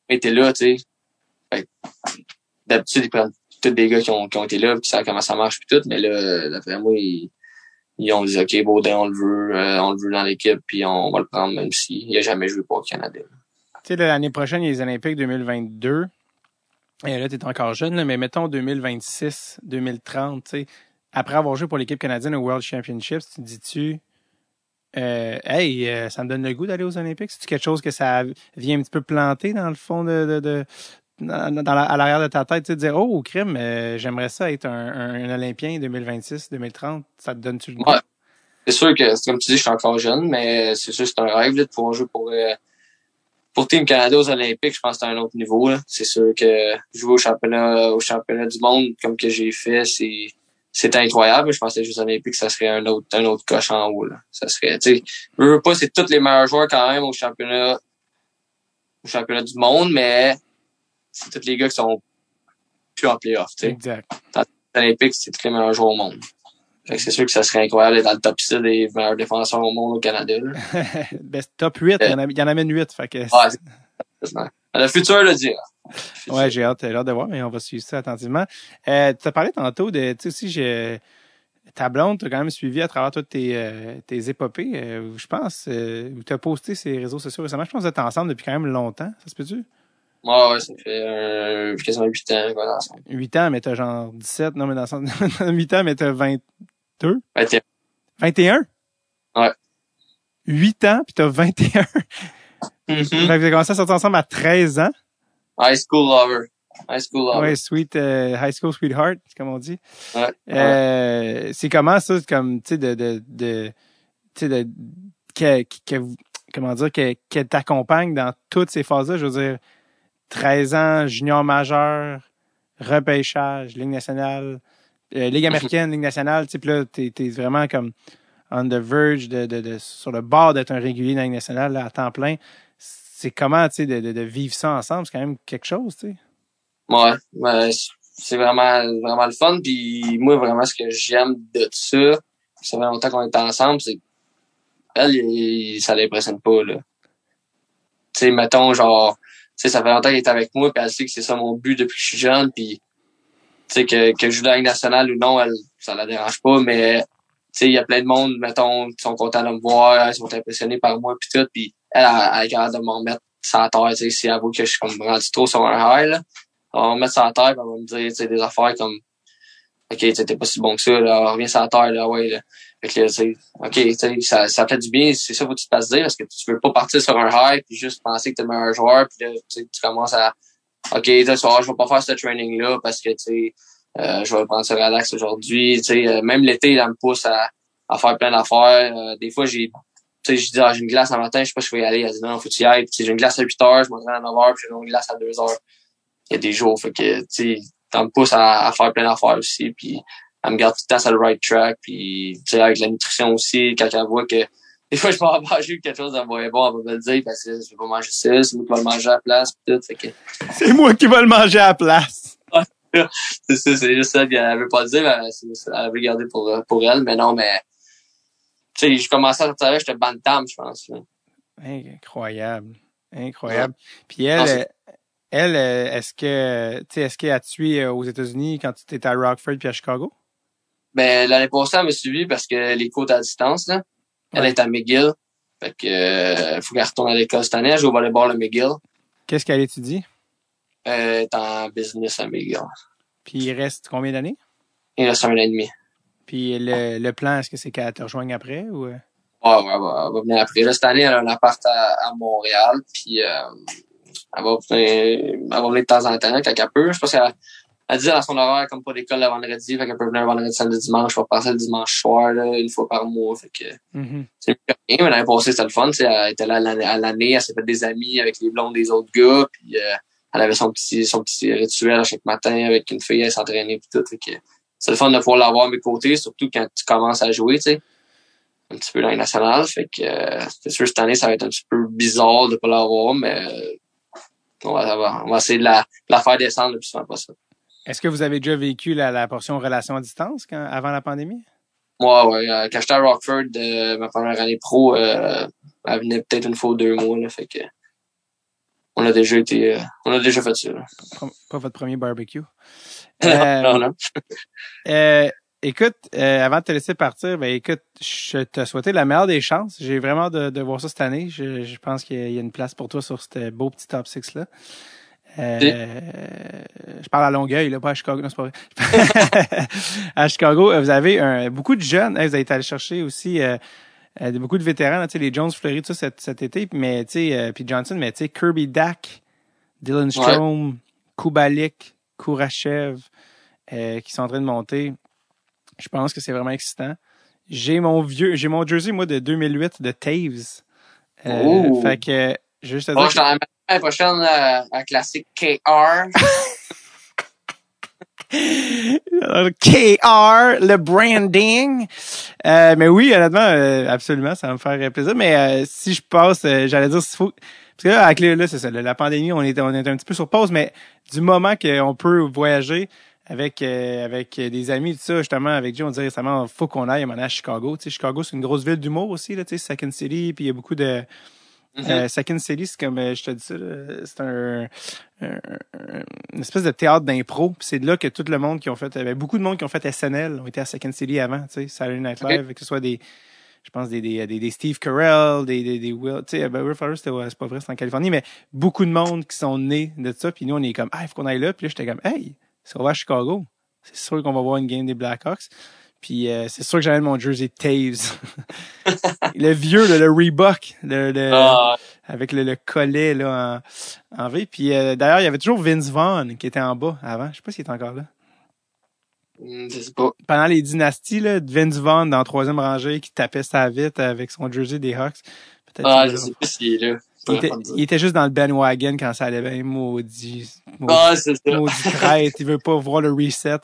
Speaker 3: T'es là, tu sais. D'habitude, ils prennent tous des gars qui ont, qui ont été là, qui savent comment ça marche, puis tout. Mais là, d'après moi, ils, ils ont dit, OK, Baudin, on le veut, euh, on le veut dans l'équipe, puis on va le prendre, même s'il n'a jamais joué pour le Canada.
Speaker 1: Tu sais, l'année prochaine, il y a les Olympiques 2022. Et là, tu es encore jeune, mais mettons 2026, 2030, tu sais, après avoir joué pour l'équipe canadienne au World Championships, tu dis-tu, euh, hey, euh, ça me donne le goût d'aller aux Olympiques? C'est quelque chose que ça vient un petit peu planter dans le fond de, de, de dans, la- à l'arrière de ta tête, tu sais, de dire, oh, crime, euh, j'aimerais ça être un, un, un Olympien 2026, 2030. Ça te donne-tu le goût?
Speaker 3: Ouais. C'est sûr que, comme tu dis, je suis encore jeune, mais c'est sûr que c'est un rêve là, de pouvoir jouer pour, euh, pour Team Canada aux Olympiques, je pense que c'est un autre niveau. C'est sûr que jouer au championnat, au championnat du monde comme que j'ai fait, c'est c'était incroyable. Je pense que les Jeux Olympiques, ça serait un autre, un autre coche en haut. Là. Ça serait, tu sais, je veux pas, c'est tous les meilleurs joueurs quand même au championnat, au championnat du monde, mais c'est tous les gars qui sont plus en playoff. Tu sais.
Speaker 1: Exact.
Speaker 3: Olympiques, c'est tous les meilleurs joueurs au monde. Fait que c'est sûr que ça serait incroyable d'être dans le top 6 des meilleurs défenseurs au monde au Canada. Là.
Speaker 1: Ben, top 8, il y en, a, il y en amène 8. Fait que,
Speaker 3: Ouais, c'est- c'est- le futur le dira.
Speaker 1: Ouais, j'ai hâte, j'ai hâte de voir, mais on va suivre ça attentivement. Euh, tu as parlé tantôt de, tu sais, aussi, j'ai, ta blonde, t'as quand même suivi à travers toutes tes, euh, tes épopées, euh, je pense, euh, où t'as posté ces réseaux sociaux récemment. Je pense que vous êtes ensemble depuis quand même longtemps, ça se peut-tu?
Speaker 3: Ouais, ouais, ça fait euh, quasiment 8 ans quoi, dans son.
Speaker 1: 8 ans, mais t'as genre 17, non, mais dans le sens, 8 ans, mais t'as 22,
Speaker 3: Ben, t'es-
Speaker 1: 21?
Speaker 3: Ouais.
Speaker 1: 8 ans, puis t'as 21. Fait que vous avez commencé à sortir ensemble à 13 ans.
Speaker 3: High school lover. High school lover.
Speaker 1: Ouais, sweet euh, high school sweetheart, comme on dit.
Speaker 3: Ouais.
Speaker 1: Euh, c'est comment ça, comme tu sais de de de tu sais de que, que comment dire que qu'elle t'accompagne dans toutes ces phases-là? Je veux dire, 13 ans, junior majeur, repêchage, ligue nationale, euh, ligue américaine, ligue nationale. Tu sais, là, t'es t'es vraiment comme on the verge de, de, de sur le bord d'être un régulier dans la nationale là, à temps plein. C'est comment tu sais de, de, de vivre ça ensemble, c'est quand même quelque chose, tu sais.
Speaker 3: Ouais, ben, c'est vraiment vraiment le fun. Puis moi, vraiment, ce que j'aime de ça, ça fait longtemps qu'on est ensemble, c'est elle, ça l'impressionne pas, là. Tu sais, mettons, genre, tu sais, ça fait longtemps qu'elle est avec moi, puis elle sait que c'est ça mon but depuis que je suis jeune, puis tu sais, que, que je joue dans la nationale ou non, elle, ça la dérange pas, mais sais, il y a plein de monde, mettons, qui sont contents de me voir, ils sont impressionnés par moi, puis tout, puis elle, elle, est capable de me remettre sa terre, tu sais, si elle voit que je suis comme rendu trop sur un high, là, elle va me mettre sa terre, puis elle va me dire, tu sais, des affaires comme, OK, tu t'es pas si bon que ça, là, reviens sur la terre, là, ouais, là. Fait que, OK, ça, ça fait du bien, c'est ça, faut que tu te fasses dire, parce que tu veux pas partir sur un high, puis juste penser que t'es le meilleur joueur, puis là, tu commences à, OK, là, vois, je vais pas faire ce training-là, parce que, tu euh, je vais prendre ça relax aujourd'hui, tu sais, euh, même l'été, elle me pousse à, à faire plein d'affaires, Euh, des fois, j'ai, tu sais, je dis, ah, j'ai une glace un matin, je sais pas si je vais y aller, elle dit, non, faut y Puis, sais, j'ai une glace à 8 heures, je m'entraîne à 9 heures, puis j'ai une glace à 2 heures. Il y a des jours, fait que, tu sais, ça me pousse à, à faire plein d'affaires aussi, puis elle me garde tout le temps sur le right track, puis tu sais, avec la nutrition aussi, quand elle voit que des fois je vais manger quelque chose de moins bon, elle va me le dire, parce que je vais pas manger ça, c'est moi qui vais le manger à la place, pis tout, fait que
Speaker 1: C'est moi qui vais le manger à la place.
Speaker 3: C'est ça, c'est juste ça, puis elle veut pas le dire, mais elle veut garder pour, euh, pour elle, mais non, mais tu sais, je commençais à sortir j'étais bantam, je pense.
Speaker 1: Incroyable. Incroyable. Puis elle,
Speaker 3: Non,
Speaker 1: euh, elle, euh, est-ce que, tu sais, est-ce qu'elle a tué aux États-Unis quand tu étais à Rockford puis à Chicago?
Speaker 3: Ben, l'année passée, elle m'a suivi parce que les côtes à distance, là, elle
Speaker 1: Ouais.
Speaker 3: est à McGill, fait que euh, faut qu'elle retourne à l'école cette année, elle joue au volleyball à McGill,
Speaker 1: Qu'est-ce qu'elle étudie?
Speaker 3: Euh, est en business à.
Speaker 1: Puis il reste combien d'années?
Speaker 3: Il reste un an et demi.
Speaker 1: Puis le, le plan, est-ce que c'est qu'elle te rejoigne après ou? euh?
Speaker 3: Ouais, ouais, elle va, va venir après. Là, cette année, elle a un appart à, à Montréal, puis euh, elle, va venir, elle va venir de temps en temps quand elle peut. Je pense qu'elle elle dit dans son horaire comme pas d'école le vendredi, fait qu'elle peut venir le vendredi, samedi, dimanche. Je vais passer le dimanche soir, là, une fois par mois. Fait que
Speaker 1: Mhm.
Speaker 3: c'est rien. Mais l'année passée, c'était le fun. Elle était là à l'année, à l'année, elle s'est fait des amis avec les blondes des autres gars, puis euh, elle avait son petit son petit rituel à chaque matin avec une fille, elle s'entraînait puis tout. C'est le fun de pouvoir l'avoir à mes côtés, surtout quand tu commences à jouer, tu sais. Un petit peu dans les nationales. Fait que euh, c'est sûr cette année, ça va être un petit peu bizarre de pas l'avoir, mais euh, on, va, on va essayer de la, de la faire descendre le plus souvent possible.
Speaker 1: Est-ce que vous avez déjà vécu la, la portion relation à distance quand, avant la pandémie?
Speaker 3: Moi, ouais, euh, quand j'étais à Rockford, euh, ma première année pro, euh, elle venait peut-être une fois ou deux mois, là, fait que on a déjà été, euh, on a déjà fait ça.
Speaker 1: Pas pas votre premier barbecue. Euh,
Speaker 3: non, non.
Speaker 1: Euh, écoute, euh, avant de te laisser partir, ben écoute, je te souhaitais la meilleure des chances. J'ai vraiment de, de voir ça cette année. Je, je pense qu'il y a une place pour toi sur ce beau petit top 6 là. Euh, je parle à Longueuil, là, pas à Chicago. Non, c'est pas vrai. à Chicago, vous avez un, beaucoup de jeunes. Vous avez été allé chercher aussi euh, euh, beaucoup de vétérans, là, les Jones Fleury, tout ça cet, cet été, mais tu sais, euh, puis Johnson, mais tu sais, Kirby Dack, Dylan Strom, Kubalik, Kourachev, euh, qui sont en train de monter. Je pense que c'est vraiment excitant. J'ai mon vieux, j'ai mon jersey, moi, de 2008 de Taves. Euh,
Speaker 3: Oh.
Speaker 1: Fait que Je juste te
Speaker 3: Bon,
Speaker 1: dire
Speaker 3: je suis dans la prochaine euh, un classique KR.
Speaker 1: KR, le branding. Euh, mais oui, honnêtement, euh, absolument, ça va me faire plaisir. Mais euh, si je passe, euh, j'allais dire s'il faut. Parce que là, avec là, c'est ça, la pandémie, on est, on est un petit peu sur pause, mais du moment qu'on peut voyager avec euh, avec des amis, tout ça, justement, avec Joe, on dirait récemment, faut qu'on aille maintenant à Chicago. Tu sais, Chicago, c'est une grosse ville d'humour aussi, là, tu sais, Second City, puis il y a beaucoup de.
Speaker 3: Mhm.
Speaker 1: Euh, Second City, c'est comme euh, je te dis ça, c'est un, un- un- une espèce de théâtre d'impro. C'est de là que tout le monde qui ont fait, avait beaucoup de monde qui ont fait SNL ont été à Second City avant, tu sais, Saturday Night. Live, que ce soit des, je pense des des, des, des Steve Carell, des des, des Will, tu sais, ben, Will Ferrell c'est pas vrai, c'est en Californie, mais beaucoup de monde qui sont nés de ça. Puis nous on est comme, ah, il faut qu'on aille là. Puis là j'étais comme, hey, si on va à Chicago, c'est sûr qu'on va voir une game des Blackhawks. Puis euh, c'est sûr que j'avais mon jersey Taves. le vieux, le, le Reebok, le, le-
Speaker 3: Ah,
Speaker 1: avec le, le collet là en, en V. Puis euh, d'ailleurs, il y avait toujours Vince Vaughn qui était en bas avant. Je sais pas s'il est encore là.
Speaker 3: hmm, je sais pas.
Speaker 1: Pendant les dynasties, là, Vince Vaughn dans la troisième rangée qui tapait sa vite avec son jersey des Hawks. Peut-être
Speaker 3: Ah, je sais plus s'il est là.
Speaker 1: Il, était, il juste dans le bandwagon quand ça allait bien. Maudit. maudit
Speaker 3: Ah,
Speaker 1: maudit traite, il veut pas voir le reset.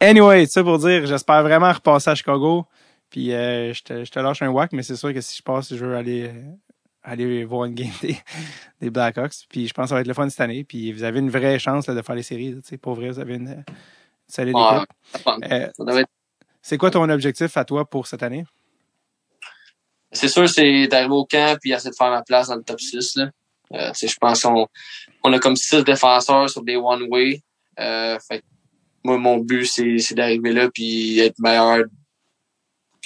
Speaker 1: Anyway, ça pour dire, j'espère vraiment repasser à Chicago. Puis euh, je, te, je te lâche un whack, mais c'est sûr que si je passe, je veux aller euh, aller voir une game des, des Blackhawks. Puis je pense que ça va être le fun cette année. Puis vous avez une vraie chance là, de faire les séries. Sais, pour vrai, vous avez une, une solide équipe. Euh,
Speaker 3: devait être-
Speaker 1: c'est quoi ton objectif à toi pour cette année?
Speaker 3: C'est sûr, c'est d'arriver au camp puis essayer de faire ma place dans le top 6. Là. Euh, je pense qu'on on a comme six défenseurs sur des one-way. Euh, fait moi, mon but, c'est, d'arriver là puis être meilleur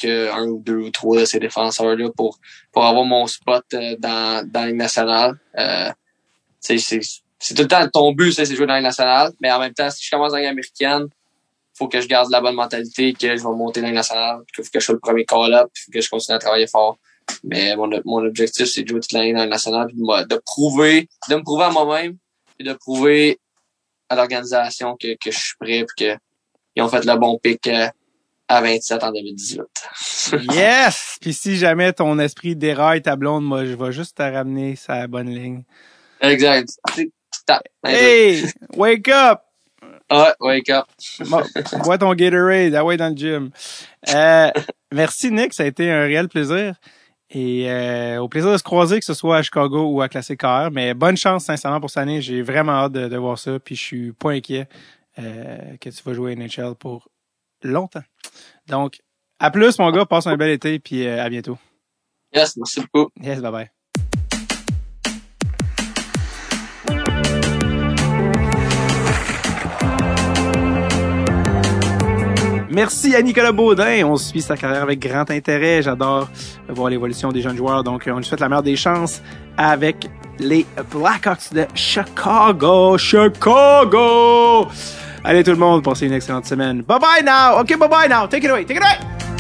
Speaker 3: que un ou deux ou trois de ces défenseurs-là pour, pour avoir mon spot euh, dans, dans nationale. Euh, c'est, tout le temps ton but, c'est de jouer dans la Ligue nationale. Mais en même temps, si je commence dans la Ligue américaine, faut que je garde la bonne mentalité, que je vais monter dans la Ligue nationale, que faut que je sois le premier call-up, que je continue à travailler fort. Mais mon, mon objectif, c'est de jouer toute l'année dans la Ligue nationale, puis de, me- de prouver, de me prouver à moi-même, puis de prouver à l'organisation que, que je suis prêt, puis que ils ont fait le bon pick euh, à 27 en 2018.
Speaker 1: Yes! Puis si jamais ton esprit déraille ta blonde, moi, je vais juste te ramener sa bonne ligne.
Speaker 3: exact.
Speaker 1: Hey! Wake up!
Speaker 3: Ah, wake up.
Speaker 1: Bon, bois ton Gatorade, ah ouais, dans le gym. Euh, merci Nick, ça a été un réel plaisir. Et euh, au plaisir de se croiser, que ce soit à Chicago ou à Classic KR. Mais bonne chance, sincèrement, pour cette année. J'ai vraiment hâte de, de voir ça. Puis je suis pas inquiet euh, que tu vas jouer à NHL pour longtemps. Donc, à plus, mon gars. Passe un bel été, puis euh, à bientôt.
Speaker 3: Yes, merci beaucoup.
Speaker 1: Yes, bye bye. Merci à Nicolas Baudin. On suit sa carrière avec grand intérêt. J'adore voir l'évolution des jeunes joueurs. Donc, on lui souhaite la meilleure des chances avec les Blackhawks de Chicago. Chicago! Allez tout le monde, passez une excellente semaine. Bye bye now! OK, bye bye now! Take it away, take it away!